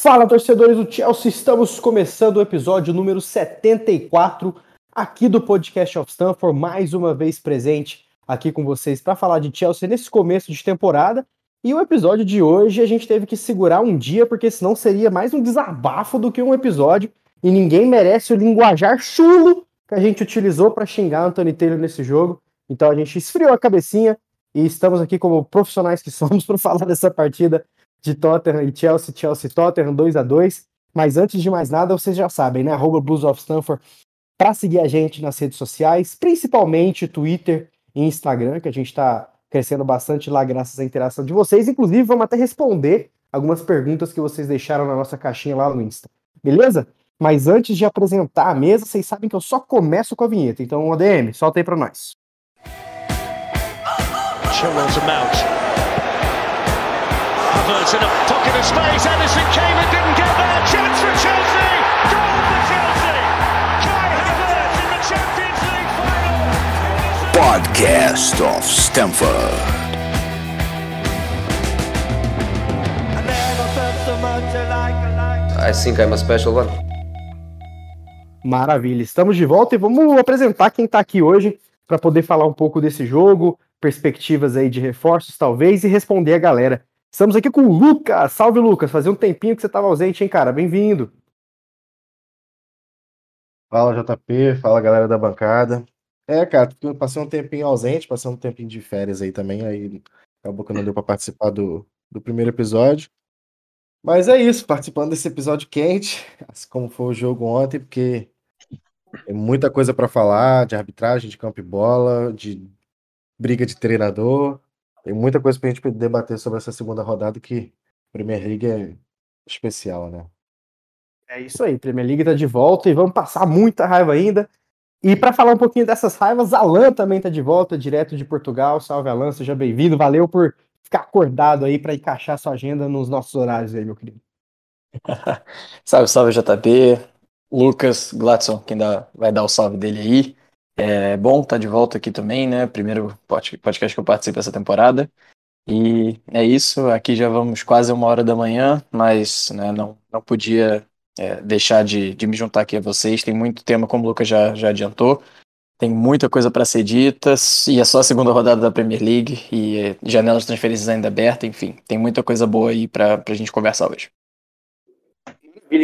Fala, torcedores do Chelsea, estamos começando o episódio número 74 aqui do Podcast of Stanford, mais uma vez presente aqui com vocês para falar de Chelsea nesse começo de temporada. E o episódio de hoje a gente teve que segurar um dia, porque senão seria mais um desabafo do que um episódio, e ninguém merece o linguajar chulo que a gente utilizou para xingar Anthony Taylor nesse jogo. Então a gente esfriou a cabecinha e estamos aqui como profissionais que somos para falar dessa partida de Tottenham e Chelsea, Chelsea Tottenham 2 a 2 Mas antes de mais nada, vocês já sabem, né? Arroba Blues of Stanford para seguir a gente nas redes sociais, principalmente Twitter e Instagram, que a gente está crescendo bastante lá graças à interação de vocês. Inclusive, vamos até responder algumas perguntas que vocês deixaram na nossa caixinha lá no Insta. Beleza? Mas antes de apresentar a mesa, vocês sabem que eu só começo com a vinheta. Então, ODM, solta aí para nós. Chilwell to. Havertz in a pocket of space. Edison came and didn't get there. Chance for Chelsea. Goal for Chelsea. Kai Havertz in the Champions League final. Podcast of Stamford. I think I'm a special one. Maravilha, estamos de volta e vamos apresentar quem está aqui hoje para poder falar um pouco desse jogo, perspectivas aí de reforços talvez e responder a galera. Estamos aqui com o Lucas. Salve, Lucas. Fazia um tempinho que você estava ausente, hein, cara? Bem-vindo. Fala, JP. Fala, galera da bancada. É, cara, passei um tempinho ausente, passei um tempinho de férias aí também, aí acabou que não deu para participar do, do primeiro episódio. Mas é isso, participando desse episódio quente, assim como foi o jogo ontem, porque tem muita coisa para falar de arbitragem, de campo e bola, de briga de treinador, tem muita coisa pra gente debater sobre essa segunda rodada que Premier League é especial, né? É isso aí, Premier League tá de volta e vamos passar muita raiva ainda. E para falar um pouquinho dessas raivas, Alan também tá de volta, direto de Portugal. Salve, Alan, seja bem-vindo. Valeu por ficar acordado aí para encaixar sua agenda nos nossos horários aí, meu querido. salve, salve, JP. Lucas, Gladson, quem dá, vai dar o salve dele aí. É bom estar tá de volta aqui também, né? Primeiro podcast que eu participo essa temporada. E é isso, aqui já vamos quase uma hora da manhã, mas né, não, não podia é, deixar de, de me juntar aqui a vocês. Tem muito tema, como o Lucas já, já adiantou. Tem muita coisa para ser dita, e é só a segunda rodada da Premier League, e é, janelas de transferências ainda abertas, enfim, tem muita coisa boa aí para a gente conversar hoje.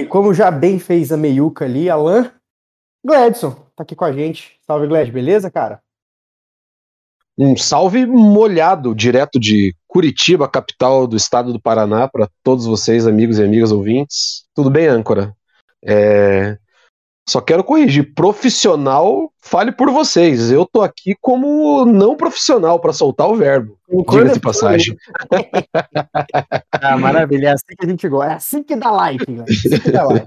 Como já bem fez a meiuca ali, Alan, Gladson, tá aqui com a gente. Salve, Glad, beleza, cara? Um salve molhado, direto de Curitiba, capital do estado do Paraná, para todos vocês, amigos e amigas ouvintes. Tudo bem, âncora? É... Só quero corrigir, profissional, fale por vocês. Eu tô aqui como não profissional para soltar o verbo. Diga de passagem. ah, maravilha, é assim que a gente gosta, é assim que dá like, né? É assim que dá like.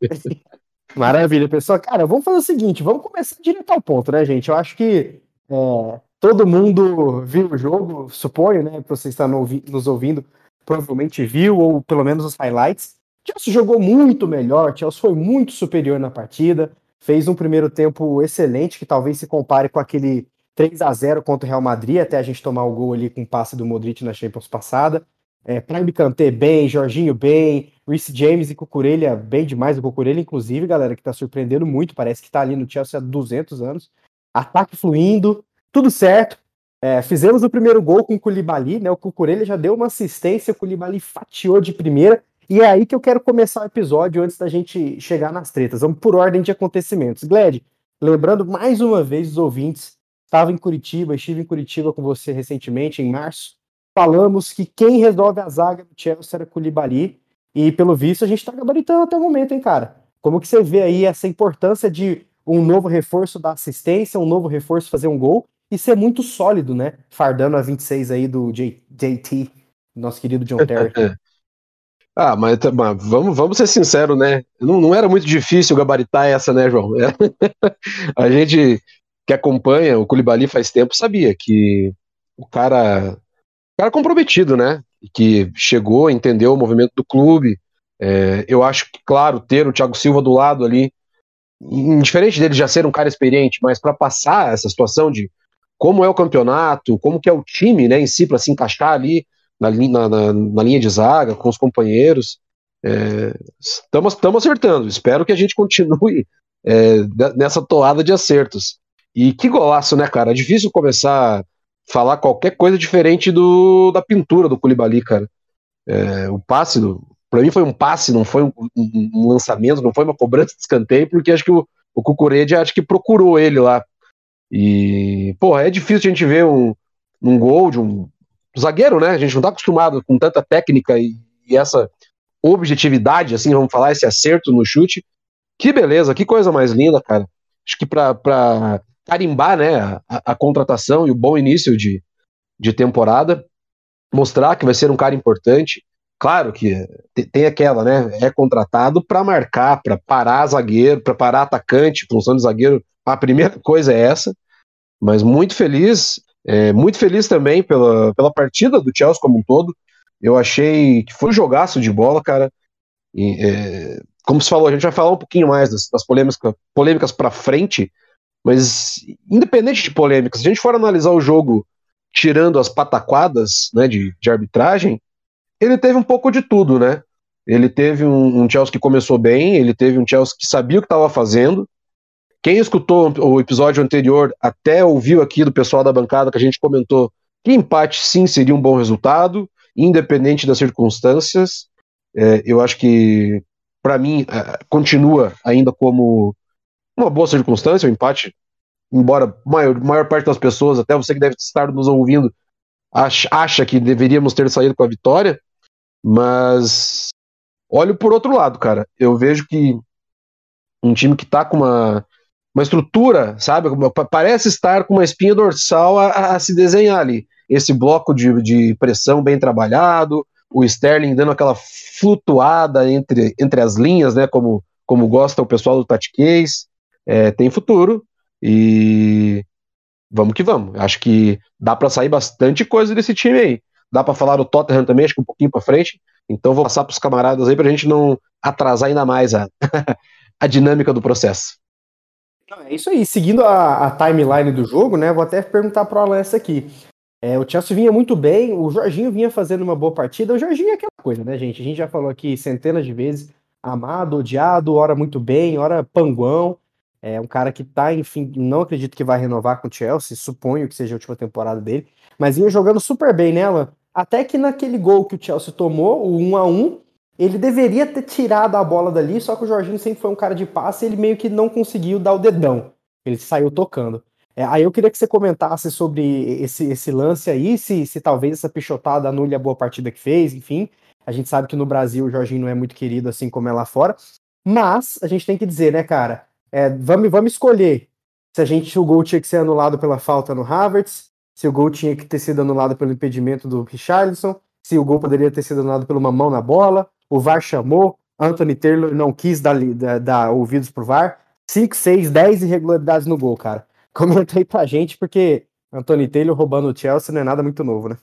Maravilha, pessoal. Cara, vamos fazer o seguinte, vamos começar direto ao ponto, né, gente? Eu acho que é, todo mundo viu o jogo, suponho, né? Que você está nos ouvindo, provavelmente viu, ou pelo menos os highlights. Chelsea jogou muito melhor, Chelsea foi muito superior na partida, fez um primeiro tempo excelente, que talvez se compare com aquele 3 a 0 contra o Real Madrid, até a gente tomar o gol ali com o passe do Modric na Champions passada. É, Prime Kanté bem, Jorginho bem, Reece James e Cucurella bem demais. O Cucurella, inclusive, galera, que tá surpreendendo muito. Parece que tá ali no Chelsea há 200 anos. Ataque fluindo, tudo certo. É, fizemos o primeiro gol com o Koulibaly, né? O Cucurella já deu uma assistência, o Koulibaly fatiou de primeira. E é aí que eu quero começar o episódio antes da gente chegar nas tretas. Vamos por ordem de acontecimentos. Gled, lembrando mais uma vez os ouvintes, estava em Curitiba, estive em Curitiba com você recentemente, em março falamos que quem resolve a zaga do Chelsea era Koulibaly, e pelo visto a gente está gabaritando até o momento, hein, cara? Como que você vê aí essa importância de um novo reforço da assistência, um novo reforço fazer um gol e ser muito sólido, né? Fardando a 26 aí do J JT, nosso querido John Terry. ah, mas, mas, vamos, vamos ser sinceros, né? Não, não era muito difícil gabaritar essa, né, João? É. a gente que acompanha o Koulibaly faz tempo sabia que o cara cara comprometido, né? Que chegou, entendeu o movimento do clube. É, eu acho que, claro, ter o Thiago Silva do lado ali, indiferente dele já ser um cara experiente, mas para passar essa situação de como é o campeonato, como que é o time, né, em si, para se encaixar ali na, na, na, linha de zaga, com os companheiros, Estamos é, acertando. Espero que a gente continue é, nessa toada de acertos. E que golaço, né, cara? É difícil começar falar qualquer coisa diferente do, da pintura do Koulibaly, cara. É, o passe, para mim foi um passe, não foi um, um, lançamento, não foi uma cobrança de escanteio, porque acho que o, o Cucurede acho que procurou ele lá. E, porra, é difícil a gente ver um, um gol de um zagueiro, né? A gente não tá acostumado com tanta técnica e, e essa objetividade, assim, vamos falar, esse acerto no chute. Que beleza, que coisa mais linda, cara. Acho que para carimbar né, a, a, contratação e o bom início de, de temporada, mostrar que vai ser um cara importante. Claro que tem aquela, né? É contratado para marcar, para parar zagueiro, para parar atacante, função de zagueiro. A primeira coisa é essa. Mas muito feliz, é, muito feliz também pela, pela partida do Chelsea como um todo. Eu achei que foi um jogaço de bola, cara. E, é, como se falou, a gente vai falar um pouquinho mais das, das polêmicas, polêmicas para frente, mas independente de polêmicas, se a gente for analisar o jogo tirando as pataquadas né, de, de arbitragem, ele teve um pouco de tudo, né? Ele teve um, um Chelsea que começou bem, ele teve um Chelsea que sabia o que estava fazendo. Quem escutou o episódio anterior até ouviu aqui do pessoal da bancada que a gente comentou que empate sim seria um bom resultado, independente das circunstâncias. É, eu acho que, para mim, é, continua ainda como uma boa circunstância, o empate, embora maior, maior parte das pessoas, até você que deve estar nos ouvindo, acha, acha que deveríamos ter saído com a vitória, mas olho por outro lado, cara. Eu vejo que um time que tá com uma, uma estrutura, sabe? Parece estar com uma espinha dorsal a, a se desenhar ali. Esse bloco de, de pressão bem trabalhado, o Sterling dando aquela flutuada entre, entre as linhas, né? Como, como gosta o pessoal do Tatiquês. É, tem futuro e vamos que vamos. Acho que dá para sair bastante coisa desse time aí. Dá para falar do Tottenham também, acho que um pouquinho para frente. Então vou passar para os camaradas aí para a gente não atrasar ainda mais a, a dinâmica do processo. É isso aí. Seguindo a, a timeline do jogo, né? Vou até perguntar para o essa aqui. É, o Chelsea vinha muito bem, o Jorginho vinha fazendo uma boa partida. O Jorginho é aquela coisa, né, gente? A gente já falou aqui centenas de vezes. Amado, odiado, ora muito bem, ora panguão. É um cara que tá, enfim, não acredito que vai renovar com o Chelsea, suponho que seja a última temporada dele, mas vinha jogando super bem nela. Até que naquele gol que o Chelsea tomou, o 1 a 1 ele deveria ter tirado a bola dali, só que o Jorginho sempre foi um cara de passe e ele meio que não conseguiu dar o dedão. Ele saiu tocando. É, aí eu queria que você comentasse sobre esse, esse lance aí, se, se talvez essa pichotada anule a boa partida que fez, enfim. A gente sabe que no Brasil o Jorginho não é muito querido assim como é lá fora. Mas a gente tem que dizer, né, cara? É, vamos, vamos escolher se a gente o gol tinha que ser anulado pela falta no Havertz, se o gol tinha que ter sido anulado pelo impedimento do Richarlison, se o gol poderia ter sido anulado por uma mão na bola, o VAR chamou, Anthony Taylor não quis dar, dar, dar ouvidos pro VAR, 5, 6, 10 irregularidades no gol, cara. Comenta aí pra gente, porque Anthony Taylor roubando o Chelsea não é nada muito novo, né?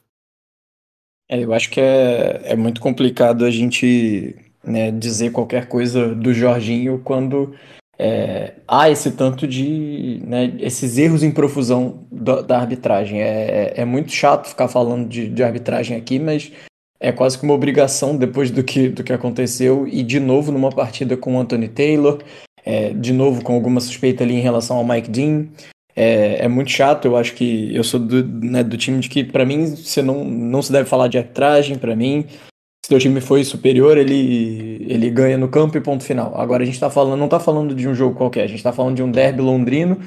É, eu acho que é, é muito complicado a gente né, dizer qualquer coisa do Jorginho quando é, há esse tanto de. Né, esses erros em profusão da, da arbitragem. É, é, é, muito chato ficar falando de, de, arbitragem aqui, mas é quase que uma obrigação depois do que, do que aconteceu. E de novo numa partida com o Anthony Taylor, é, de novo com alguma suspeita ali em relação ao Mike Dean. É, é muito chato, eu acho que eu sou do, né, do time de que, para mim, você não, não se deve falar de arbitragem, para mim, se teu time foi superior, ele, ele ganha no campo e ponto final. Agora a gente tá falando, não tá falando de um jogo qualquer, a gente tá falando de um derby londrino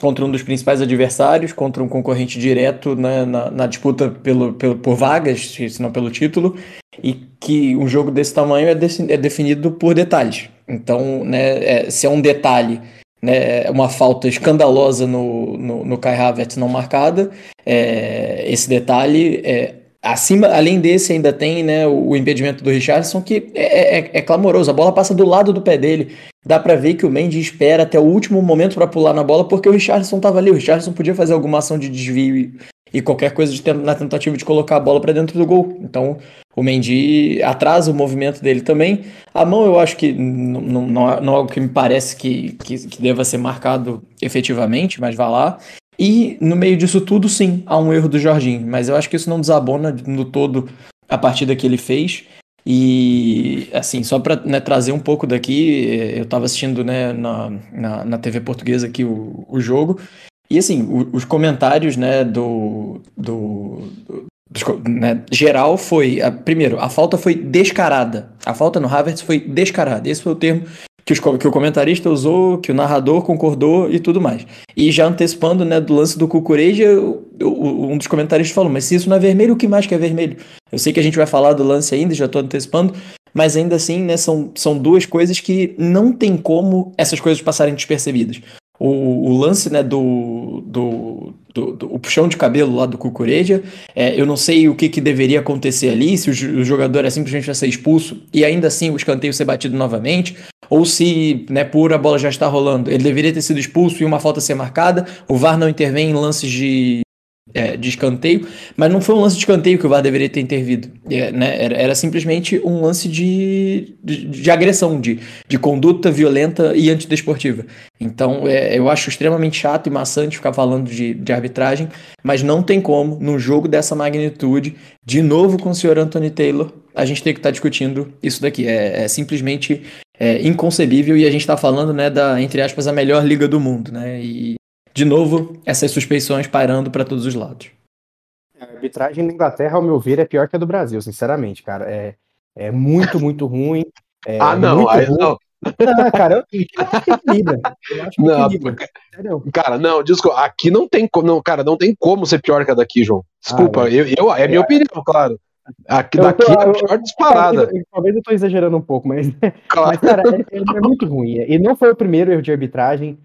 contra um dos principais adversários, contra um concorrente direto né, na, na, disputa pelo, pelo, por vagas, se não pelo título, e que um jogo desse tamanho é, de, é definido por detalhes. Então, né, é, se é um detalhe, né, uma falta escandalosa no, no, no Kai Havertz não marcada, é, esse detalhe é Acima, além desse, ainda tem né, o, impedimento do Richardson, que é, é, é, clamoroso. A bola passa do lado do pé dele. Dá para ver que o Mendy espera até o último momento para pular na bola, porque o Richardson estava ali. O Richardson podia fazer alguma ação de desvio e, e qualquer coisa de, na tentativa de colocar a bola para dentro do gol. Então, o Mendy atrasa o movimento dele também. A mão, eu acho que não, não, não é algo que me parece que, que, que deva ser marcado efetivamente, mas vá lá. E no meio disso tudo, sim, há um erro do Jorginho, mas eu acho que isso não desabona no todo a partida que ele fez. E, assim, só para né, trazer um pouco daqui, eu estava assistindo né, na, na, na, TV portuguesa aqui o, o jogo, e, assim, o, os comentários né, do, do, do né, geral foi, a, primeiro, a falta foi descarada. A falta no Havertz foi descarada. Esse foi o termo que, os, que o comentarista usou, que o narrador concordou e tudo mais. E já antecipando né, do lance do Cucureja, um dos comentaristas falou: Mas se isso não é vermelho, o que mais que é vermelho? Eu sei que a gente vai falar do lance ainda, já estou antecipando, mas ainda assim, né, são, são duas coisas que não tem como essas coisas passarem despercebidas. O, o lance né, do, do, do, do, o puxão de cabelo lá do Cucureja, é, eu não sei o que, que deveria acontecer ali, se o, o jogador é simplesmente ser expulso e ainda assim o escanteio ser batido novamente, ou se né, por a bola já está rolando, ele deveria ter sido expulso e uma falta ser marcada, o VAR não intervém em lances de, é, de escanteio, mas não foi um lance de escanteio que o VAR deveria ter intervido. É, né? era, era, simplesmente um lance de, de, de, agressão, de, de conduta violenta e antidesportiva. Então é, eu acho extremamente chato e maçante ficar falando de, de arbitragem, mas não tem como, num jogo dessa magnitude, de novo com o senhor Anthony Taylor, a gente tem que estar tá discutindo isso daqui. É, é simplesmente é, inconcebível e a gente está falando né, da, entre aspas, a melhor liga do mundo. Né? E de novo, essas suspeições pairando para todos os lados. A arbitragem na Inglaterra, ao meu ver, é pior que a do Brasil, sinceramente, cara. É, é muito, muito ruim. É ah, não, aí, ruim. não. Não, cara, eu, eu acho que equilibra. Eu acho que não, equilibra. Cara, não, desculpa, aqui não tem como, não, cara, não tem como ser pior que a daqui, João. Desculpa, ah, eu, eu, é minha é, opinião, claro. Aqui, daqui tô, é a pior disparada. Talvez, talvez eu tô exagerando um pouco, mas, claro. mas cara, é, é, muito ruim. E não foi o primeiro erro de arbitragem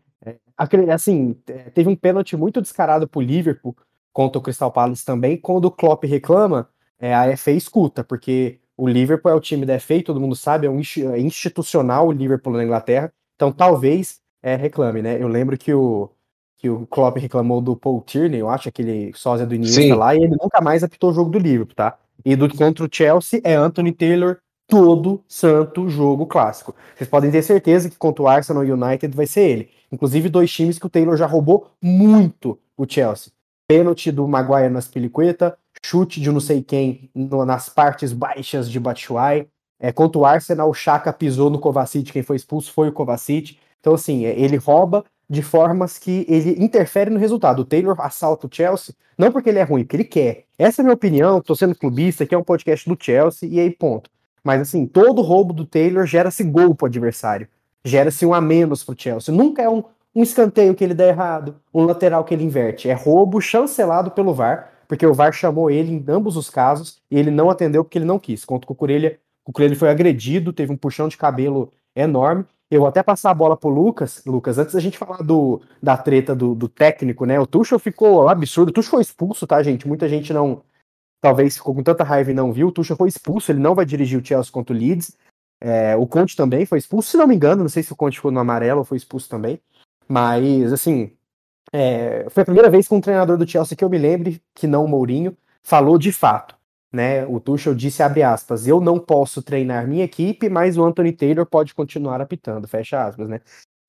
assim, teve um pênalti muito descarado pro Liverpool contra o Crystal Palace também. Quando o Klopp reclama, é, a FA escuta, porque o Liverpool é o time da FA, todo mundo sabe, é um é institucional o Liverpool na Inglaterra, então talvez é, reclame, né? Eu lembro que o, que o Klopp reclamou do Paul Tierney, eu acho, aquele sósia do início lá, e ele nunca mais apitou o jogo do Liverpool, tá? E do contra o Chelsea é Anthony Taylor todo santo jogo clássico. Vocês podem ter certeza que contra o Arsenal United vai ser ele. Inclusive, dois times que o Taylor já roubou muito o Chelsea. Pênalti do Maguire nas peliqueta, chute de não sei quem no, nas partes baixas de Batshuayi. É, contra o Arsenal, o Chaka pisou no Kovacic, quem foi expulso foi o Kovacic. Então, assim, é, ele rouba de formas que ele interfere no resultado. O Taylor assalta o Chelsea, não porque ele é ruim, porque ele quer. Essa é a minha opinião, tô sendo clubista, aqui é um podcast do Chelsea, e aí ponto. Mas assim, todo roubo do Taylor gera-se gol pro adversário gera-se um a menos para o Chelsea. Nunca é um, um escanteio que ele dá errado, um lateral que ele inverte. É roubo chancelado pelo VAR, porque o VAR chamou ele em ambos os casos e ele não atendeu porque ele não quis. Contra o Cucurelha, o Cucurelha foi agredido, teve um puxão de cabelo enorme. Eu vou até passar a bola pro Lucas. Lucas, antes da gente falar do, da treta do, do técnico, né? O Tuchel ficou absurdo. O Tuchel foi expulso, tá, gente? Muita gente não. Talvez ficou com tanta raiva e não viu. O Tuchel foi expulso, ele não vai dirigir o Chelsea contra o Leeds. É, o Conte também foi expulso, se não me engano, não sei se o Conte ficou no amarelo ou foi expulso também. Mas, assim, é, foi a primeira vez que um treinador do Chelsea que eu me lembre, que não o Mourinho, falou de fato. Né? O Tuchel disse, abre aspas, eu não posso treinar minha equipe, mas o Anthony Taylor pode continuar apitando, fecha aspas, né?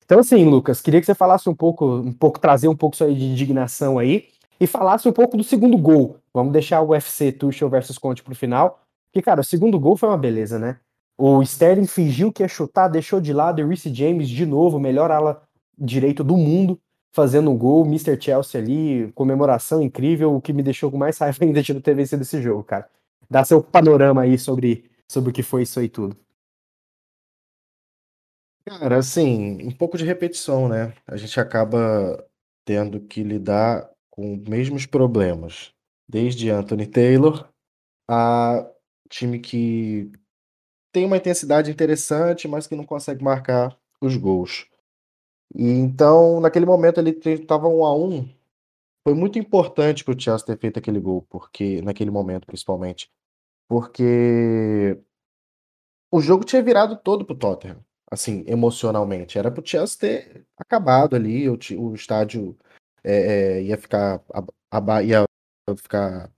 Então, assim, Lucas, queria que você falasse um pouco, um pouco, trazer um pouco de indignação aí, e falasse um pouco do segundo gol. Vamos deixar o UFC Tuchel versus Conte pro final, porque, cara, o segundo gol foi uma beleza, né? O Sterling fingiu que ia chutar, deixou de lado e Reece James de novo, melhor ala direito do mundo, fazendo um gol, Mr. Chelsea ali, comemoração incrível, o que me deixou com mais raiva ainda de não ter vencido esse jogo, cara. Dá seu panorama aí sobre, sobre o que foi isso aí tudo. Cara, assim, um pouco de repetição, né? A gente acaba tendo que lidar com os mesmos problemas, desde Anthony Taylor a time que tem uma intensidade interessante, mas que não consegue marcar os gols. E então, naquele momento ele estava um a um. Foi muito importante para o Chelsea ter feito aquele gol, porque naquele momento principalmente, porque o jogo tinha virado todo para o Tottenham, assim, emocionalmente. Era para o Chelsea ter acabado ali, o, o estádio é, é, ia ficar ia ficar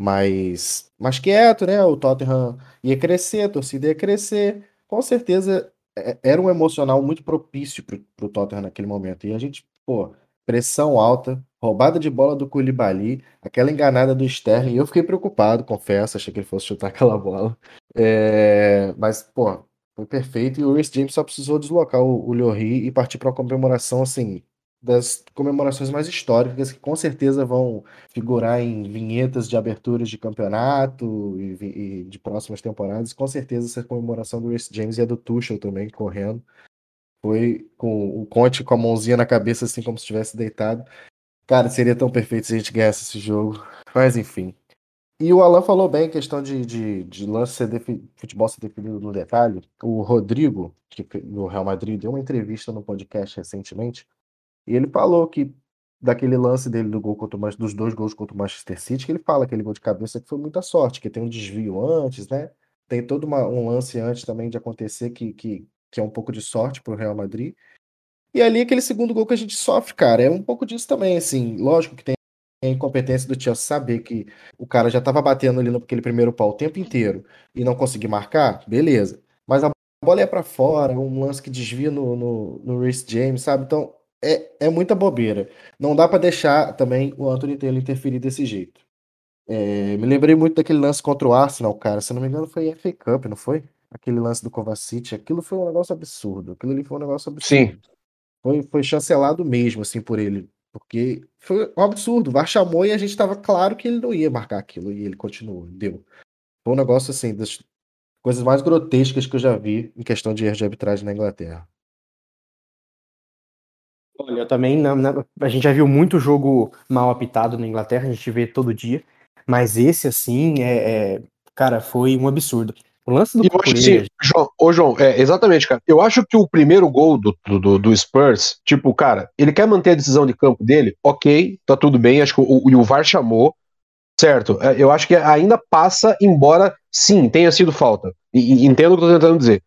mais, mais quieto, né? O Tottenham ia crescer, a torcida ia crescer. Com certeza é, era um emocional muito propício para o Tottenham naquele momento. E a gente, pô, pressão alta, roubada de bola do Koulibaly, aquela enganada do Sterling. Eu fiquei preocupado, confesso, achei que ele fosse chutar aquela bola. É, mas, pô, foi perfeito. E o Rhys James só precisou deslocar o, o Lloris e partir para uma comemoração, assim, das comemorações mais históricas, que com certeza vão figurar em vinhetas de aberturas de campeonato e, e de próximas temporadas. Com certeza essa comemoração do Rhys James e a do Tuchel também, correndo. Foi com o Conte com a mãozinha na cabeça, assim como se estivesse deitado. Cara, seria tão perfeito se a gente ganhasse esse jogo. Mas enfim. E o Alan falou bem, questão de, de, de lance ser futebol ser definido no detalhe. O Rodrigo, que, do Real Madrid, deu uma entrevista no podcast recentemente e ele falou que daquele lance dele do gol contra o, dos dois gols contra o Manchester City, que ele fala aquele gol de cabeça que foi muita sorte, que tem um desvio antes, né? Tem todo uma, um lance antes também de acontecer que, que, que é um pouco de sorte para o Real Madrid. E ali aquele segundo gol que a gente sofre, cara, é um pouco disso também, assim, lógico que tem a incompetência do Chelsea saber que o cara já estava batendo ali naquele primeiro pau o tempo inteiro e não conseguir marcar, beleza. Mas a bola é para fora, um lance que desvia no, no, no James, sabe? Então, é, é muita bobeira. Não dá para deixar também o Anthony Taylor interferir desse jeito. É, me lembrei muito daquele lance contra o Arsenal, cara. Se não me engano, foi FA Cup, não foi? Aquele lance do Kovacic. Aquilo foi um negócio absurdo. Aquilo ali foi um negócio absurdo. Sim. Foi, foi chancelado mesmo, assim, por ele. Porque foi um absurdo. O VAR chamou e a gente estava claro que ele não ia marcar aquilo. E ele continuou. Deu. Foi um negócio, assim, das coisas mais grotescas que eu já vi em questão de erro de arbitragem na Inglaterra. Olha, eu também não, não, a gente já viu muito jogo mal apitado na Inglaterra, a gente vê todo dia, mas esse assim é, é cara, foi um absurdo. O lance do Cucurella... João, ô João, é, exatamente, cara. Eu acho que o primeiro gol do, do, do, Spurs, tipo, cara, ele quer manter a decisão de campo dele, ok, tá tudo bem, acho que o, o, o VAR chamou, certo? É, eu acho que ainda passa, embora sim, tenha sido falta. E entendo o que eu tô tentando dizer.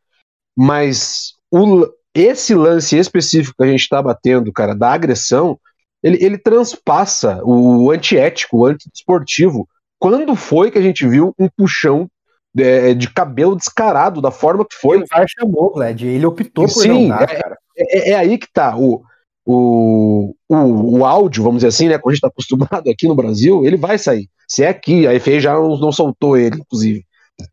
Mas o, esse lance específico que a gente está batendo, cara, da agressão, ele, ele transpassa o antiético, o antidesportivo. Quando foi que a gente viu um puxão de, de cabelo descarado da forma que foi? O VAR chamou, Led, ele optou por Sim, não dar, é, cara. É, é, aí que tá. O, o, o, o áudio, vamos dizer assim, né? Como a gente está acostumado aqui no Brasil, ele vai sair. Se é aqui, a FA já não, não soltou ele, inclusive.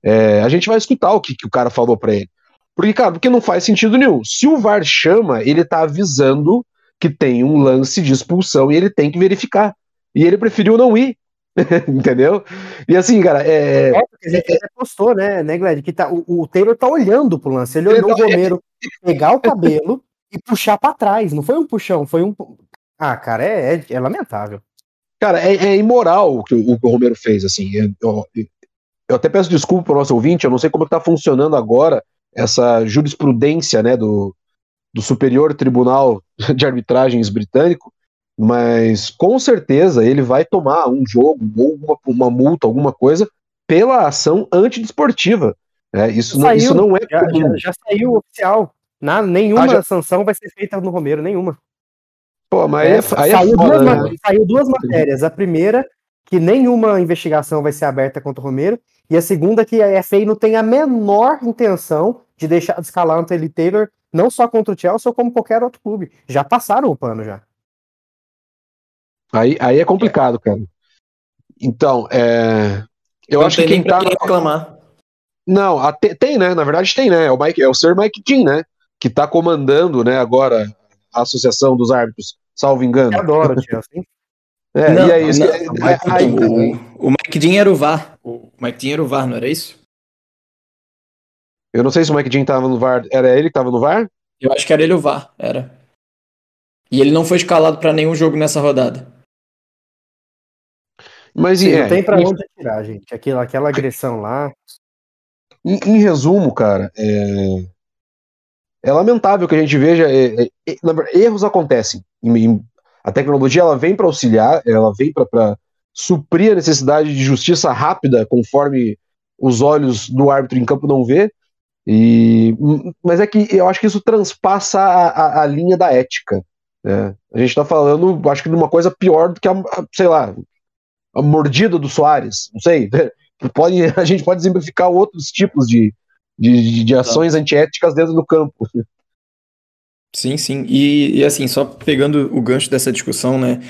É, a gente vai escutar o que, que o cara falou para ele. Porque, cara, porque não faz sentido nenhum. Se o VAR chama, ele tá avisando que tem um lance de expulsão e ele tem que verificar. E ele preferiu não ir. Entendeu? E assim, cara, é. é porque a gente até postou, né, né, Gled? Que tá, o, o Taylor tá olhando pro lance. Ele, olhou tá... o Romero pegar o cabelo e puxar para trás. Não foi um puxão, foi um. Ah, cara, é, é, é lamentável. Cara, é, é, imoral o que o, o Romero fez, assim. Eu, eu, até peço desculpa pro nosso ouvinte, eu não sei como é que tá funcionando agora essa jurisprudência né, do, do Superior Tribunal de Arbitragens britânico, mas com certeza ele vai tomar um jogo ou uma, uma multa, alguma coisa, pela ação antidesportiva. É, isso, não, isso não é já, já, já, saiu oficial. Na, nenhuma ah, já... sanção vai ser feita no Romero, nenhuma. Pô, mas é, é, saiu, é foda, duas, né? saiu duas matérias. A primeira, que nenhuma investigação vai ser aberta contra o Romero, e a segunda que a FA não tem a menor intenção de deixar de escalar o Anthony Taylor, não só contra o Chelsea, como qualquer outro clube. Já passaram o pano já. Aí, aí é complicado, cara. Então, é... eu não acho que quem tá reclamar. Não, até, tem, né? Na verdade tem, né? É o Mike, é o Sir Mike Dean, né? Que tá comandando, né? Agora a associação dos árbitros, salvo engano. Eu adoro o Chelsea. É, não, e é isso. Não, é, aí, o, o Mike Dean era o VAR. O Mike Dean era o VAR, não era isso? Eu não sei se o Mike Dean tava no VAR. Era ele que tava no VAR? Eu acho que era ele o VAR, era. E ele não foi escalado para nenhum jogo nessa rodada. Mas Sim, é, não tem pra onde tirar, gente. Aquela, aquela agressão lá. Em, em resumo, cara, é... é lamentável que a gente veja. É, é, é erros acontecem. A tecnologia ela vem para auxiliar, ela vem para suprir a necessidade de justiça rápida, conforme os olhos do árbitro em campo não vê. E, mas é que eu acho que isso transpassa a, a, a linha da ética. Né? A gente está falando, acho que de uma coisa pior do que a, sei lá, a mordida do Soares. Não sei. Pode, a gente pode exemplificar outros tipos de, de, de ações antiéticas dentro do campo. Sim, sim. E, e, assim, só pegando o gancho dessa discussão, né?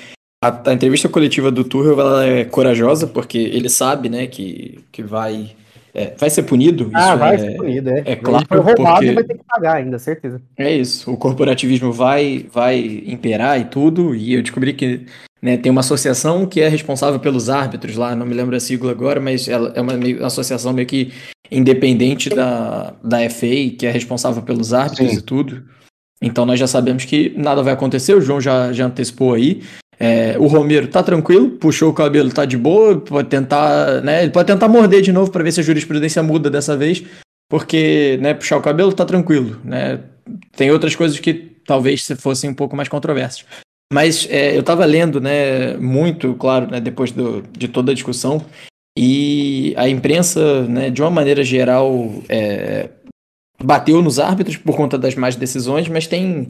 A, a, entrevista coletiva do Tuchel ela é corajosa porque ele sabe, né, que, que vai é, vai ser punido. Ah, vai é, ser punido, é. É claro. Foi roubado porque... vai ter que pagar ainda, certeza. É isso. O corporativismo vai vai imperar e tudo. E eu descobri que né, tem uma associação que é responsável pelos árbitros lá, não me lembro a sigla agora, mas ela é uma, uma associação meio que independente da, da FA, que é responsável pelos árbitros Sim. e tudo. Então nós já sabemos que nada vai acontecer, o João já, já antecipou aí. É, o Romero tá tranquilo, puxou o cabelo, tá de boa, pode tentar, né? Ele pode tentar morder de novo para ver se a jurisprudência muda dessa vez, porque, né, puxar o cabelo tá tranquilo, né? Tem outras coisas que talvez fossem um pouco mais controversas. Mas é, eu estava lendo, né, muito, claro, né, depois do, de toda a discussão, e a imprensa, né, de uma maneira geral, é, bateu nos árbitros por conta das más decisões, mas tem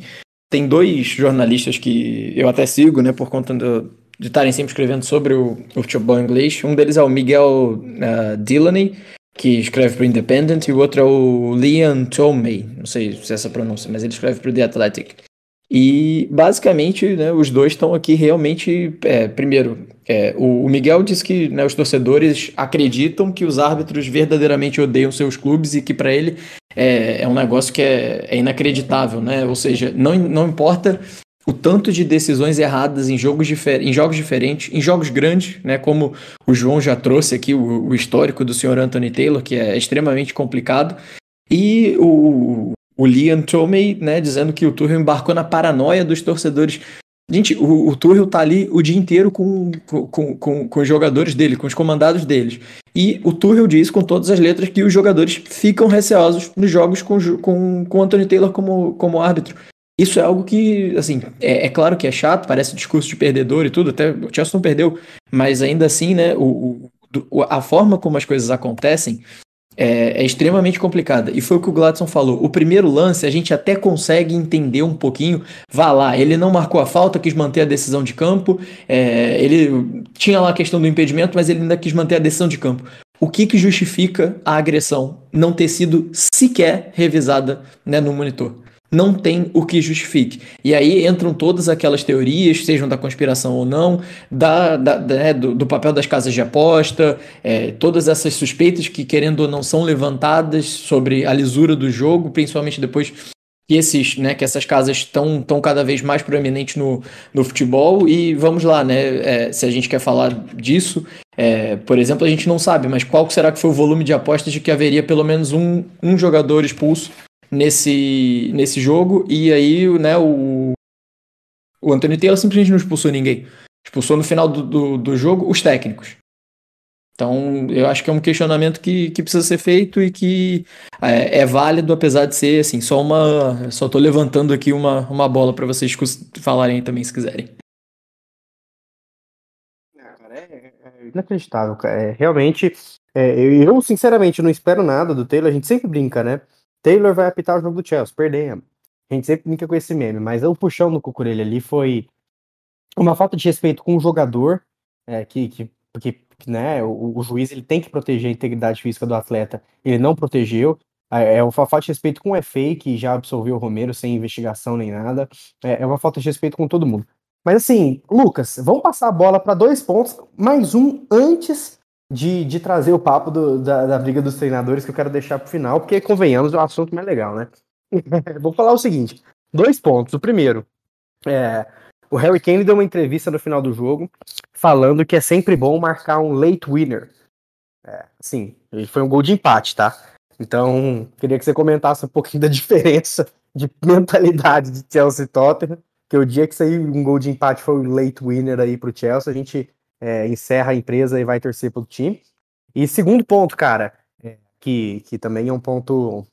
tem dois jornalistas que eu até sigo, né, por conta do, de estarem sempre escrevendo sobre o, o futebol inglês. Um deles é o Miguel uh, Delaney, que escreve para o Independent, e o outro é o Liam Tomei, não sei se é essa pronúncia, mas ele escreve para o The Athletic. E basicamente, né, os dois estão aqui realmente. É, primeiro, é, o, o, Miguel diz que né, os torcedores acreditam que os árbitros verdadeiramente odeiam seus clubes e que para ele é, é, um negócio que é, é, inacreditável, né? Ou seja, não, não importa o tanto de decisões erradas em jogos, em jogos diferentes, em jogos grandes, né? Como o João já trouxe aqui o, o histórico do senhor Anthony Taylor, que é extremamente complicado. E o, o Liam Tomei, né, dizendo que o Tuchel embarcou na paranoia dos torcedores. Gente, o, o Tuchel tá ali o dia inteiro com, com, com, com os jogadores dele, com os comandados deles. E o Tuchel diz com todas as letras que os jogadores ficam receosos nos jogos com, com, com Anthony Taylor como, como árbitro. Isso é algo que, assim, é, é, claro que é chato, parece discurso de perdedor e tudo, até o Chelsea não perdeu, mas ainda assim, né, o, o, a forma como as coisas acontecem é, é, extremamente complicada. E foi o que o Gladson falou. O primeiro lance a gente até consegue entender um pouquinho. Vá lá, ele não marcou a falta, quis manter a decisão de campo. É, ele tinha lá a questão do impedimento, mas ele ainda quis manter a decisão de campo. O que, que justifica a agressão não ter sido sequer revisada né, no monitor? Não tem o que justifique. E aí entram todas aquelas teorias, sejam da conspiração ou não, da, da, né, do, do, papel das casas de aposta, é, todas essas suspeitas que, querendo ou não, são levantadas sobre a lisura do jogo, principalmente depois que, esses, né, que essas casas estão tão cada vez mais proeminentes no, no futebol. E vamos lá, né? É, se a gente quer falar disso, é, por exemplo, a gente não sabe, mas qual será que foi o volume de apostas de que haveria pelo menos um, um jogador expulso nesse, nesse jogo, e aí, né, o, o Anthony Taylor simplesmente não expulsou ninguém. Expulsou no final do, do, do jogo os técnicos. Então, eu acho que é um questionamento que, que precisa ser feito e que é, é válido, apesar de ser, assim, só uma. Só tô levantando aqui uma, uma bola para vocês falarem também, se quiserem. É, é, é inacreditável, cara. É, realmente, é, eu, sinceramente, não espero nada do Taylor. A gente sempre brinca, né? Taylor vai apitar o jogo do Chelsea, perdemos. A gente sempre brinca com esse meme, mas o puxão no Cucurelli ali foi uma falta de respeito com o jogador, é, que, que né, o, o, juiz ele tem que proteger a integridade física do atleta, ele não protegeu. É, é uma falta de respeito com o FA, que já absolveu o Romero sem investigação nem nada. É, é uma falta de respeito com todo mundo. Mas assim, Lucas, vamos passar a bola para dois pontos, mais um antes de, de trazer o papo do, da, da briga dos treinadores que eu quero deixar pro final, porque convenhamos, é um assunto mais legal, né? Vou falar o seguinte: dois pontos. O primeiro, é, o Harry Kane deu uma entrevista no final do jogo falando que é sempre bom marcar um late winner. É, sim, foi um gol de empate, tá? Então, queria que você comentasse um pouquinho da diferença de mentalidade de Chelsea e Tottenham, que o dia que saiu um gol de empate foi o late winner aí pro Chelsea, a gente é, encerra a empresa e vai torcer pelo time. E segundo ponto, cara, é, que, que também é um ponto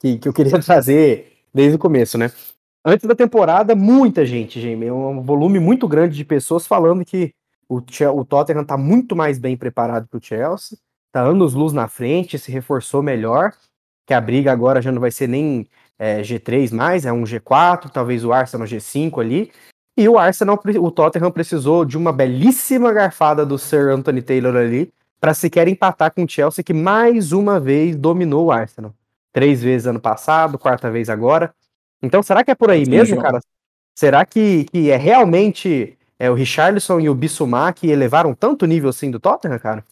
que, que eu queria trazer desde o começo, né? Antes da temporada, muita gente, gente, um volume muito grande de pessoas falando que o, o Tottenham tá muito mais bem preparado que o Chelsea, tá anos luz na frente, se reforçou melhor, que a briga agora já não vai ser nem é, G3 mais, é um G4, talvez o Arsenal G5 ali, e o Arsenal, o Tottenham precisou de uma belíssima garfada do Sir Anthony Taylor ali para sequer empatar com o Chelsea, que mais uma vez dominou o Arsenal. Três vezes ano passado, quarta vez agora. Então, será que é por aí Sim, mesmo, cara? Será que, que é realmente é, o Richarlison e o Bissouma que elevaram tanto o nível assim do Tottenham, cara?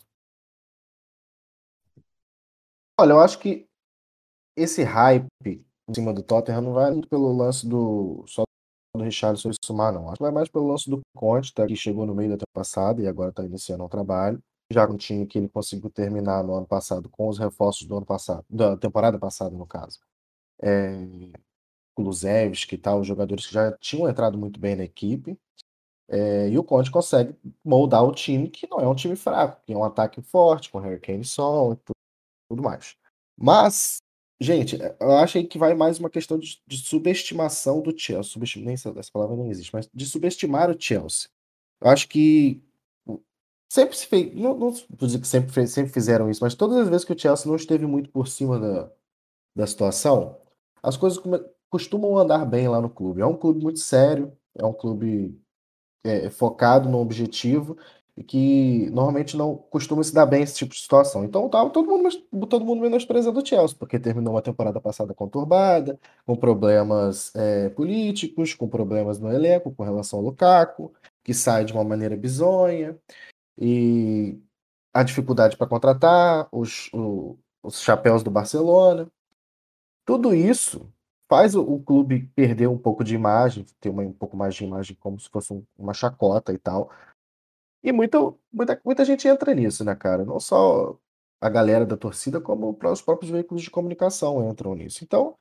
Olha, eu acho que esse hype em cima do Tottenham não vai muito pelo lance do só do Richarlison e Bissouma, não. Acho que vai mais pelo lance do Conte, tá, que chegou no meio da temporada passada e agora está iniciando um trabalho. Já um time que ele conseguiu terminar no ano passado com os reforços do ano passado, da temporada passada, no caso. É, Kulusevski e tal, os jogadores que já tinham entrado muito bem na equipe. É, e o Conte consegue moldar o time, que não é um time fraco, que é um ataque forte, com Harry Kane Sol e tudo mais. Mas, gente, eu acho que vai mais uma questão de, de subestimação do Chelsea. Nem essa, palavra não existe, mas de subestimar o Chelsea. Eu acho que sempre se fez, não, não vou dizer que sempre, sempre fizeram isso, mas todas as vezes que o Chelsea não esteve muito por cima da, da situação, as coisas costumam andar bem lá no clube. É um clube muito sério, é um clube é, focado no objetivo e que normalmente não costuma se dar bem esse tipo de situação. Então tava todo mundo, todo mundo menosprezando o Chelsea, porque terminou uma temporada passada conturbada, com problemas é, políticos, com problemas no elenco, com relação ao Lukaku, que sai de uma maneira bizonha, e a dificuldade para contratar, os, o, os chapéus do Barcelona. Tudo isso faz o, o, clube perder um pouco de imagem, ter uma, um pouco mais de imagem como se fosse um, uma chacota e tal. E muita, muita, muita gente entra nisso, né, cara? Não só a galera da torcida, como os próprios veículos de comunicação entram nisso. Então,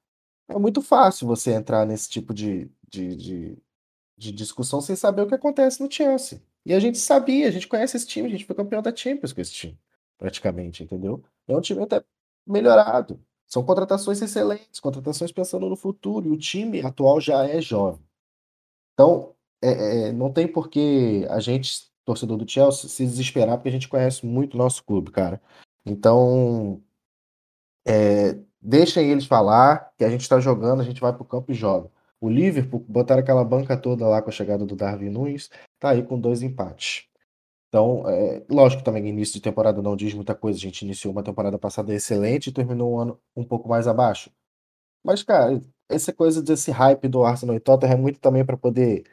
é muito fácil você entrar nesse tipo de, de, de, de discussão sem saber o que acontece no Chelsea. E a gente sabia, a gente conhece esse time, a gente foi campeão da Champions com esse time, praticamente, entendeu? É um time até melhorado. São contratações excelentes, contratações pensando no futuro, e o time atual já é jovem. Então, é, é, não tem por que a gente, torcedor do Chelsea, se desesperar, porque a gente conhece muito o nosso clube, cara. Então, é, deixem eles falar, que a gente está jogando, a gente vai para o campo e joga. O Liverpool, botaram aquela banca toda lá com a chegada do Darwin Nunes, tá aí com dois empates. Então, é, lógico também início de temporada não diz muita coisa. A gente iniciou uma temporada passada excelente e terminou um ano um pouco mais abaixo. Mas, cara, essa coisa desse hype do Arsenal e Tottenham é muito também para poder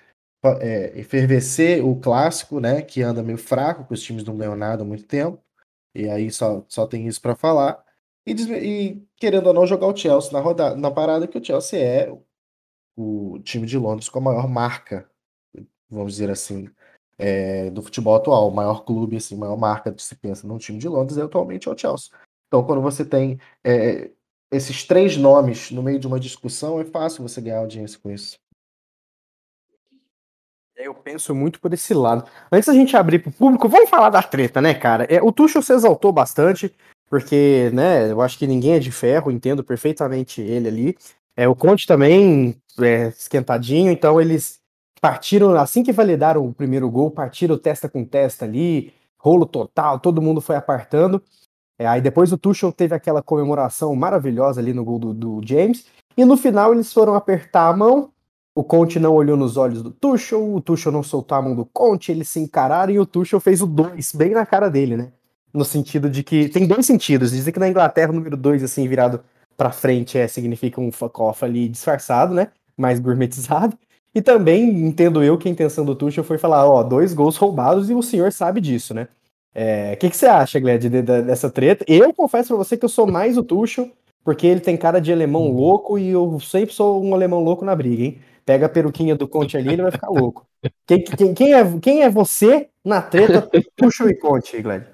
é, o clássico, né? Que anda meio fraco, que os times não ganham nada há muito tempo. E aí só, só tem isso para falar. E, e, querendo ou não jogar o Chelsea na, rodada, na parada, que o Chelsea é o time de Londres com a maior marca, vamos dizer assim, é, do futebol atual. O maior clube, assim, maior marca que se pensa num time de Londres é atualmente o Chelsea. Então, quando você tem é, esses três nomes no meio de uma discussão, é fácil você ganhar audiência com isso. Eu penso muito por esse lado. Antes da gente abrir para o público, vamos falar da treta, né, cara? É, o Tuchel se exaltou bastante, porque, né, eu acho que ninguém é de ferro, entendo perfeitamente ele ali. É, o Conte também é esquentadinho, então eles partiram, assim que validaram o primeiro gol, partiram testa com testa ali, rolo total, todo mundo foi apartando. É, aí depois o Tuchel teve aquela comemoração maravilhosa ali no gol do, do, James, e no final eles foram apertar a mão, o Conte não olhou nos olhos do Tuchel, o Tuchel não soltou a mão do Conte, eles se encararam e o Tuchel fez o 2 bem na cara dele, né? No sentido de que, tem dois sentidos, dizem que na Inglaterra o número 2 assim virado para frente é, significa um fuck off ali disfarçado, né? Mais gourmetizado. E também, entendo eu, que a intenção do Tuchel foi falar, ó, dois gols roubados e o senhor sabe disso, né? O é, que, que você acha, Gled, de, de, dessa treta? Eu confesso pra você que eu sou mais o Tuchel, porque ele tem cara de alemão uhum. louco e eu sempre sou um alemão louco na briga, hein? Pega a peruquinha do Conte ali, ele vai ficar louco. Quem, quem, quem, é, quem é você na treta Tuchel e Conte, Gled?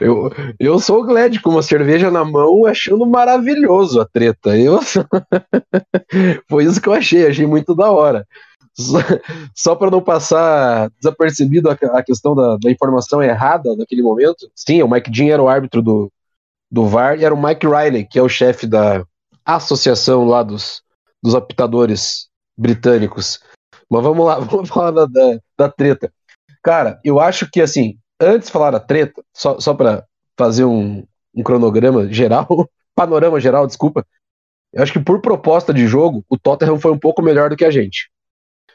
Eu, eu sou o Gled com uma cerveja na mão, achando maravilhoso a treta. Eu... Foi isso que eu achei, achei muito da hora. Só, só para não passar desapercebido a, a questão da, da, informação errada naquele momento, sim, o Mike Dean era o árbitro do, do VAR e era o Mike Riley, que é o chefe da associação lá dos, dos apitadores britânicos. Mas vamos lá, vamos falar da, da, da treta. Cara, eu acho que assim, antes de falar da treta, só, só para fazer um, um cronograma geral, panorama geral, desculpa, eu acho que por proposta de jogo, o Tottenham foi um pouco melhor do que a gente.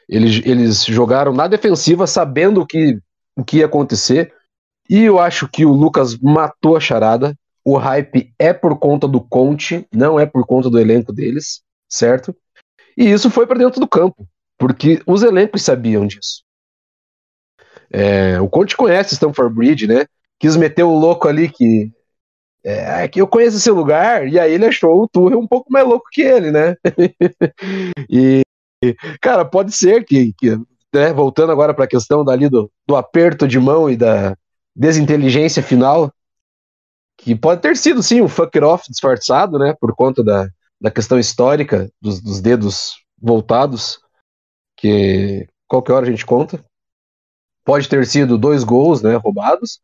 Eles, eles jogaram na defensiva, sabendo o que, o que ia acontecer, e eu acho que o Lucas matou a charada. O hype é por conta do Conte, não é por conta do elenco deles, certo? E isso foi para dentro do campo, porque os elencos sabiam disso. É, o Conte conhece Stamford Bridge, né? Quis meter o louco ali que é, é que eu conheço esse lugar, e aí ele achou o Tuchel um pouco mais louco que ele, né? e, cara, pode ser que, que né, voltando agora para a questão dali do, do aperto de mão e da desinteligência final, que pode ter sido sim um fuck off disfarçado, né, por conta da, da questão histórica dos, dos dedos voltados, que qualquer hora a gente conta. Pode ter sido dois gols, né, roubados,